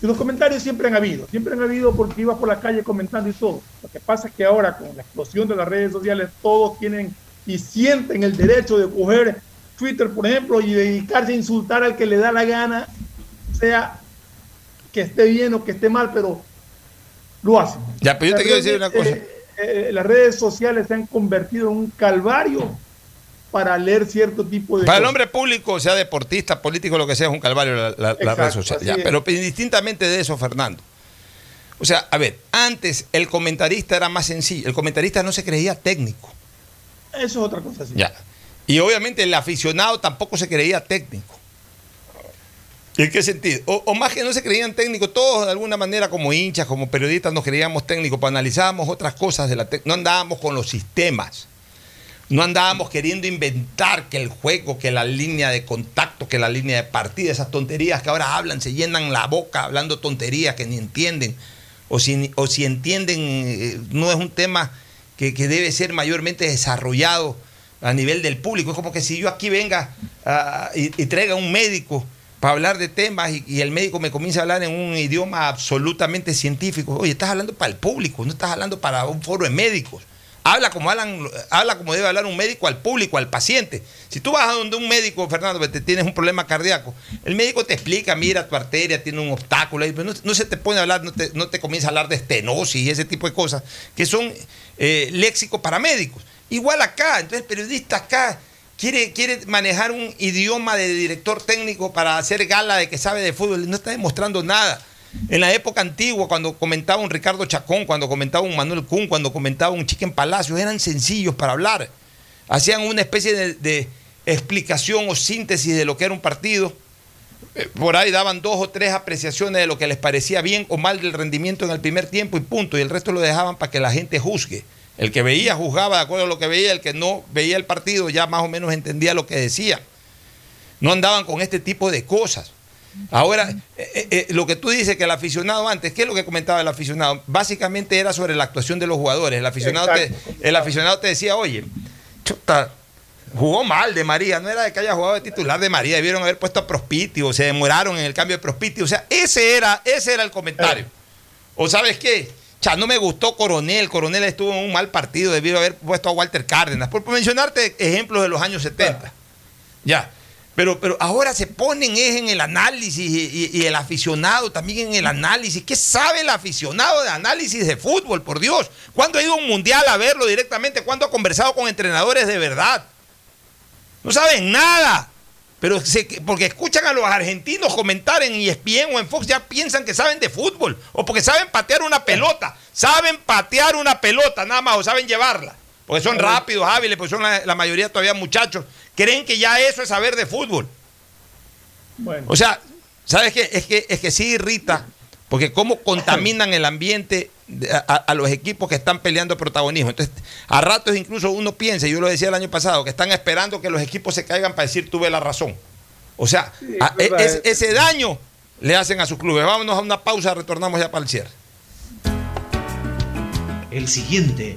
los comentarios siempre han habido, siempre han habido porque iba por la calle comentando y todo. Lo que pasa es que ahora con la explosión de las redes sociales todos tienen y sienten el derecho de coger Twitter, por ejemplo, y dedicarse a insultar al que le da la gana, sea que esté bien o que esté mal, pero lo hacen. Ya, pero yo te quiero decir una cosa. Eh, eh, las redes sociales se han convertido en un calvario para leer cierto tipo de Para el hombre público, sea deportista, político, lo que sea, es un calvario la, la- red social. Ya, pero indistintamente de eso, Fernando. O sea, a ver, antes el comentarista era más sencillo. El comentarista no se creía técnico. Eso es otra cosa. sí. Ya. Y obviamente el aficionado tampoco se creía técnico. ¿En qué sentido? O, o más que no se creían técnicos, todos de alguna manera como hinchas, como periodistas nos creíamos técnicos, pues analizábamos otras cosas de la no andábamos con los sistemas. No andábamos queriendo inventar que el juego, que la línea de contacto, que la línea de partida, esas tonterías que ahora hablan, se llenan la boca hablando tonterías que ni entienden. O si, o si entienden, eh, no es un tema que, que debe ser mayormente desarrollado a nivel del público. Es como que si yo aquí venga ah, y, y traiga un médico para hablar de temas y, y el médico me comienza a hablar en un idioma absolutamente científico. Oye, estás hablando para el público, no estás hablando para un foro de médicos. Habla como, hablan, habla como debe hablar un médico al público, al paciente. Si tú vas a donde un médico, Fernando, que te tienes un problema cardíaco, el médico te explica, mira, tu arteria tiene un obstáculo, pero no, se te pone a hablar, no te, no te comienza a hablar de estenosis y ese tipo de cosas, que son eh, léxicos para médicos. Igual acá, entonces el periodista acá quiere, quiere manejar un idioma de director técnico para hacer gala de que sabe de fútbol no está demostrando nada. En la época antigua, cuando comentaba un Ricardo Chacón, cuando comentaba un Manuel Kuhn, cuando comentaba un Chiquen Palacios, eran sencillos para hablar. Hacían una especie de, de explicación o síntesis de lo que era un partido. Eh, Por ahí daban dos o tres apreciaciones de lo que les parecía bien o mal del rendimiento en el primer tiempo y punto. Y el resto lo dejaban para que la gente juzgue. El que veía juzgaba de acuerdo a lo que veía, el que no veía el partido ya más o menos entendía lo que decía. No andaban con este tipo de cosas. Ahora, eh, eh, eh, lo que tú dices que el aficionado antes, ¿qué es lo que comentaba el aficionado? Básicamente era sobre la actuación de los jugadores. El aficionado, te, el aficionado te decía, oye, chuta, jugó mal de María, no era de que haya jugado de titular de María, debieron haber puesto a Prospiti o se demoraron en el cambio de Prospiti. O sea, ese era, ese era el comentario. O sabes qué, cha, no me gustó Coronel, Coronel estuvo en un mal partido, debió haber puesto a Walter Cárdenas, por mencionarte ejemplos de los años 70. Ya. Pero, pero ahora se ponen es en el análisis y, y- y el aficionado también en el análisis. ¿Qué sabe el aficionado de análisis de fútbol, por Dios? ¿Cuándo ha ido a un mundial a verlo directamente? ¿Cuándo ha conversado con entrenadores de verdad? No saben nada. Pero se- porque escuchan a los argentinos comentar en ESPN o en Fox, ya piensan que saben de fútbol. O porque saben patear una pelota. Saben patear una pelota nada más o saben llevarla. Porque son rápidos, hábiles, porque son la, la mayoría todavía muchachos. Creen que ya eso es saber de fútbol. Bueno, O sea, ¿sabes qué? Es que, es que sí irrita, porque cómo contaminan el ambiente de- a, a los equipos que están peleando protagonismo. Entonces, a ratos incluso uno piensa, yo lo decía el año pasado, que están esperando que los equipos se caigan para decir tuve la razón. O sea, Sí, a- es verdad. es- ese daño le hacen a sus clubes. Vámonos a una pausa, retornamos ya para el cierre. El siguiente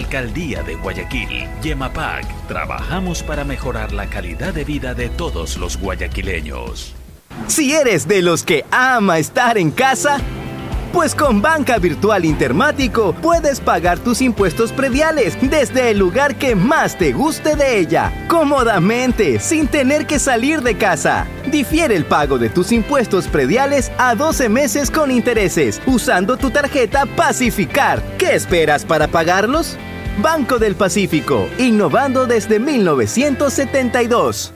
Alcaldía de Guayaquil, Yemapac, trabajamos para mejorar la calidad de vida de todos los guayaquileños. Si eres de los que ama estar en casa, pues con Banca Virtual Intermático puedes pagar tus impuestos prediales desde el lugar que más te guste de ella, cómodamente, sin tener que salir de casa. Difiere el pago de tus impuestos prediales a 12 meses con intereses, usando tu tarjeta Pacificar. ¿Qué esperas para pagarlos? Banco del Pacífico, innovando desde 1972.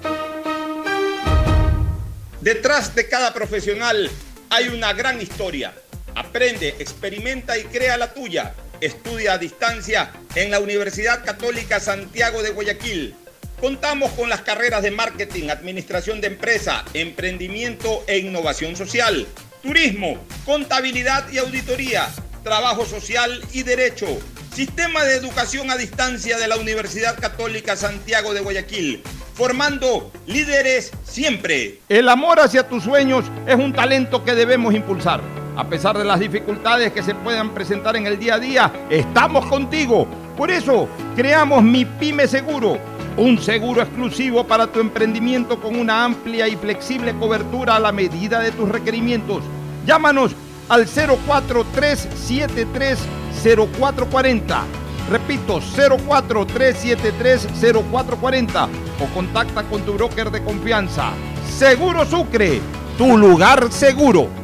Detrás de cada profesional hay una gran historia. Aprende, experimenta y crea la tuya. Estudia a distancia en la Universidad Católica Santiago de Guayaquil. Contamos con las carreras de marketing, administración de empresa, emprendimiento e innovación social, turismo, contabilidad y auditoría, trabajo social y derecho. Sistema de educación a distancia de la Universidad Católica Santiago de Guayaquil formando líderes siempre. El amor hacia tus sueños es un talento que debemos impulsar. A pesar de las dificultades que se puedan presentar en el día a día, estamos contigo. Por eso creamos Mi Pyme Seguro, un seguro exclusivo para tu emprendimiento con una amplia y flexible cobertura a la medida de tus requerimientos. Llámanos al 043730440 Repito, 043730440 o contacta con tu broker de confianza. Seguro Sucre, tu lugar seguro.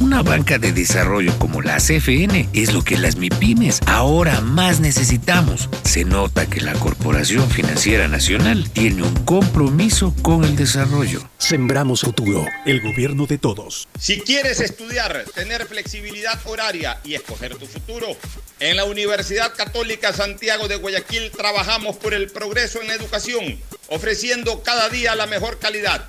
Una banca de desarrollo como la CFN es lo que las MIPIMES ahora más necesitamos. Se nota que la Corporación Financiera Nacional tiene un compromiso con el desarrollo. Sembramos futuro, el gobierno de todos. Si quieres estudiar, tener flexibilidad horaria y escoger tu futuro, en la Universidad Católica Santiago de Guayaquil trabajamos por el progreso en la educación, ofreciendo cada día la mejor calidad.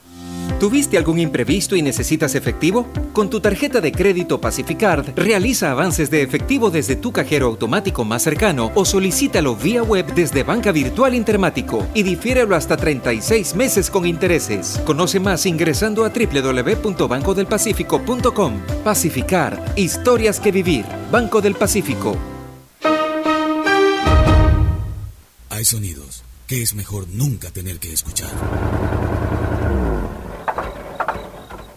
¿Tuviste algún imprevisto y necesitas efectivo? Con tu tarjeta de crédito Pacificard, realiza avances de efectivo desde tu cajero automático más cercano o solicítalo vía web desde Banca Virtual Intermático y difiérelo hasta 36 meses con intereses. Conoce más ingresando a www.bancodelpacifico.com. Pacificard, historias que vivir. Banco del Pacífico. Hay sonidos que es mejor nunca tener que escuchar.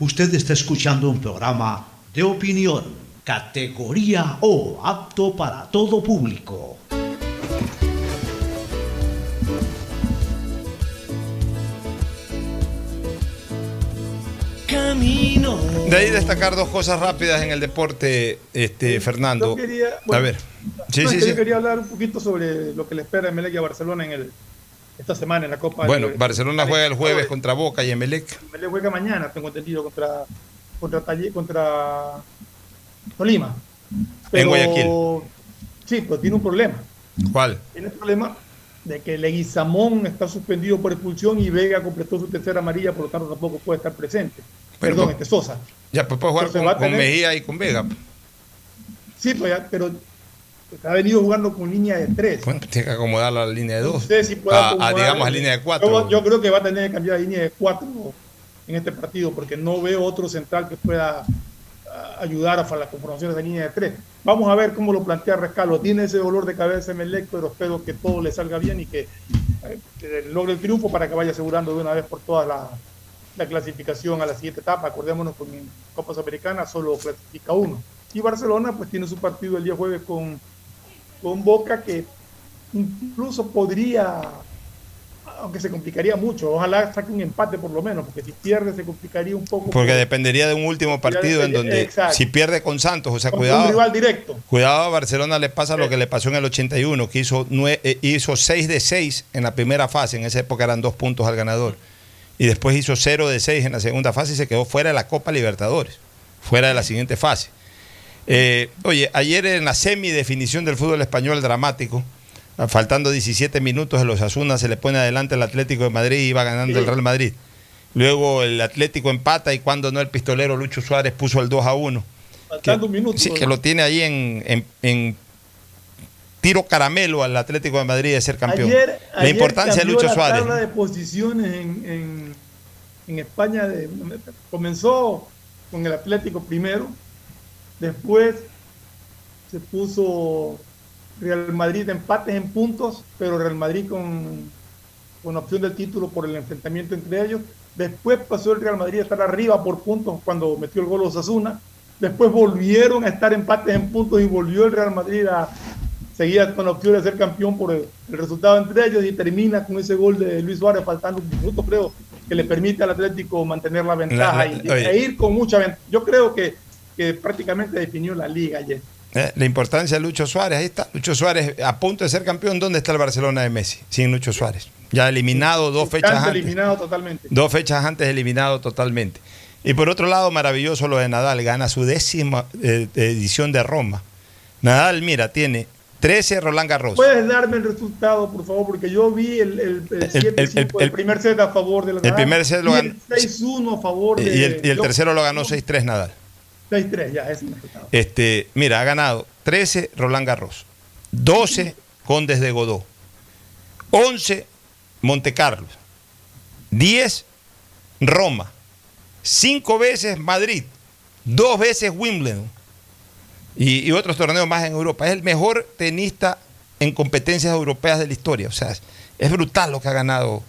Usted está escuchando un programa de opinión, categoría O, apto para todo público. Camino. De ahí destacar dos cosas rápidas en el deporte, este Fernando. Yo quería- a ver. Sí, no, sí, es que sí. Yo quería hablar un poquito sobre lo que le espera a Emelec y a Barcelona en el, esta semana en la Copa. Bueno, Barcelona juega el jueves contra Boca y Emelec. Emelec juega mañana, tengo entendido, contra contra Talle- contra Tolima. En Guayaquil. Sí, pero tiene un problema. ¿Cuál? Tiene el problema de que Leguizamón está suspendido por expulsión y Vega completó su tercera amarilla, por lo tanto tampoco puede estar presente. Pero Perdón, este Sosa. Ya, pues puede jugar con, con Mejía y con Vega. Sí, pues ya, pero ha venido jugando con línea de tres. Bueno, tiene que acomodar la línea de No dos. sé si puede a, a, acomodar- digamos, a línea de cuatro. Yo, yo creo que va a tener que cambiar la línea de cuatro en este partido, porque no veo otro central que pueda ah, ayudar a la conformación de esa línea de tres. Vamos a ver cómo lo plantea Rescalo. Tiene ese dolor de cabeza Emelec, pero espero que todo le salga bien y que, eh, que logre el triunfo para que vaya asegurando de una vez por todas la, la clasificación a la siguiente etapa. Acordémonos que en Copas Americanas solo clasifica uno. Y Barcelona pues tiene su partido el día jueves con, con Boca que incluso podría, aunque se complicaría mucho, ojalá saque un empate por lo menos, porque si pierde se complicaría un poco. Porque por- dependería de un último partido en donde Exacto. si pierde con Santos, o sea, cuidado. un rival directo. Cuidado a Barcelona le pasa lo que le pasó en el 81, que hizo, nue- eh, hizo 6 de 6 en la primera fase, en esa época eran dos puntos al ganador, y después hizo 0 de 6 en la segunda fase y se quedó fuera de la Copa Libertadores, fuera de la siguiente fase. Eh, oye, ayer en la semidefinición del fútbol español dramático, faltando 17 minutos, el Osasuna se le pone adelante el Atlético de Madrid y va ganando el Real Madrid. Luego el Atlético empata y cuando no el pistolero Lucho Suárez puso el 2 a 1. Faltando un minuto. Sí, que lo tiene ahí en, en- en tiro caramelo al Atlético de Madrid de ser campeón. Ayer, la ayer importancia de Lucho la Suárez. tabla de posiciones en, en- en España de- comenzó con el Atlético primero, después se puso Real Madrid de empates en puntos, pero Real Madrid con, con opción del título por el enfrentamiento entre ellos. Después pasó el Real Madrid a estar arriba por puntos cuando metió el gol Osasuna. Después volvieron a estar empates en puntos y volvió el Real Madrid a seguir con la opción de ser campeón por el, el resultado entre ellos y termina con ese gol de Luis Suárez faltando un minuto, creo, que le permite al Atlético mantener la ventaja La- la- y, e ir con mucha ventaja. Yo creo que, que prácticamente definió la liga ayer. Eh, La importancia de Lucho Suárez, ahí está. Lucho Suárez a punto de ser campeón. ¿Dónde está el Barcelona de Messi? Sin Lucho Suárez. Ya eliminado dos fechas antes. eliminado totalmente. Dos fechas antes eliminado totalmente. Y por otro lado, maravilloso lo de Nadal. Gana su décima eh, edición de Roma. Nadal, mira, tiene 13 Roland Garros. ¿Puedes darme el resultado, por favor? Porque yo vi el, el, el, El- 7-5, el- el- el primer set a favor de la el primer set lo ganó- el 6-1 a favor de Y el, y tercero lo ganó 6-3 Nadal. 6-3, ya, es. Este, mira, ha ganado 13 Roland Garros, 12 Condes de Godó, 11 Monte Carlos, 10 Roma, 5 veces Madrid, 2 veces Wimbledon y, otros torneos más en Europa. Es el mejor tenista en competencias europeas de la historia. O sea, es, es brutal lo que ha ganado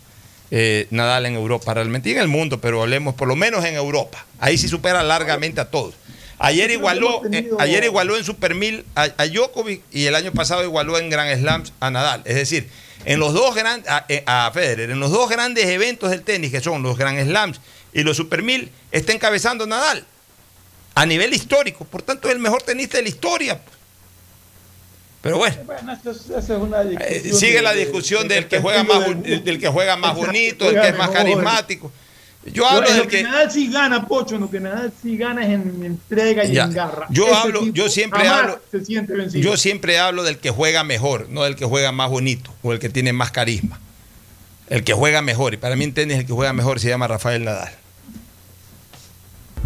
eh, Nadal en Europa realmente y en el mundo, pero hablemos por lo menos en Europa. Ahí sí supera largamente a todos. Ayer igualó, eh, ayer igualó en Super 1000 a, a Djokovic y el año pasado igualó en Grand Slams a Nadal. Es decir, en los dos grandes, a, eh, a Federer, en los dos grandes eventos del tenis, que son los Grand Slams y los Super 1000, está encabezando Nadal a nivel histórico. Por tanto, es el mejor tenista de la historia. Pero bueno. Bueno, eso es, eso es una Eh, sigue de- la discusión de- del que del juega más del del que juega más *laughs* bonito, el que es más carismático. Yo Yo hablo en del lo que que Nadal sí gana, Pocho, en lo que Nadal sí gana es en entrega y Ya. en garra. Yo Ese hablo, yo siempre hablo, se siente vencido. yo siempre hablo del que juega mejor, no del que juega más bonito o el que tiene más carisma. El que juega mejor, y para mí en tenis el que juega mejor se llama Rafael Nadal.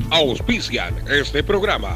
Auspician este programa.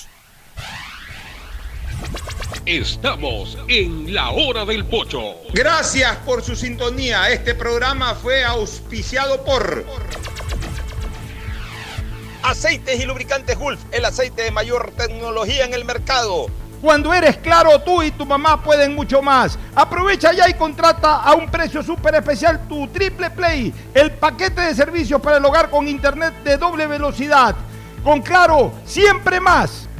Estamos en la hora del pocho. Gracias por su sintonía. Este programa fue auspiciado por Aceites y Lubricantes Gulf, el aceite de mayor tecnología en el mercado. Cuando eres claro, tú y tu mamá pueden mucho más. Aprovecha ya y contrata a un precio súper especial tu Triple Play, el paquete de servicios para el hogar con internet de doble velocidad. Con claro, siempre más.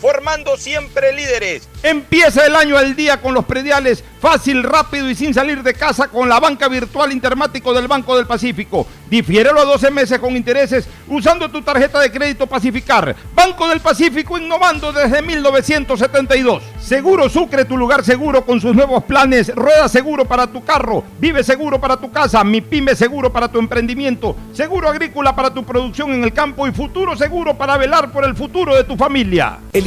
formando siempre líderes. Empieza el año al día con los prediales, fácil, rápido y sin salir de casa con la banca virtual Intermático del Banco del Pacífico. Difiérelo a 12 meses con intereses usando tu tarjeta de crédito Pacificar. Banco del Pacífico innovando desde 1972. Seguro Sucre, tu lugar seguro con sus nuevos planes. Rueda seguro para tu carro, vive seguro para tu casa, mi pyme seguro para tu emprendimiento, seguro agrícola para tu producción en el campo y futuro seguro para velar por el futuro de tu familia. El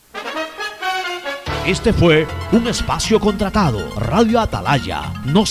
Este fue un espacio contratado. Radio Atalaya. No se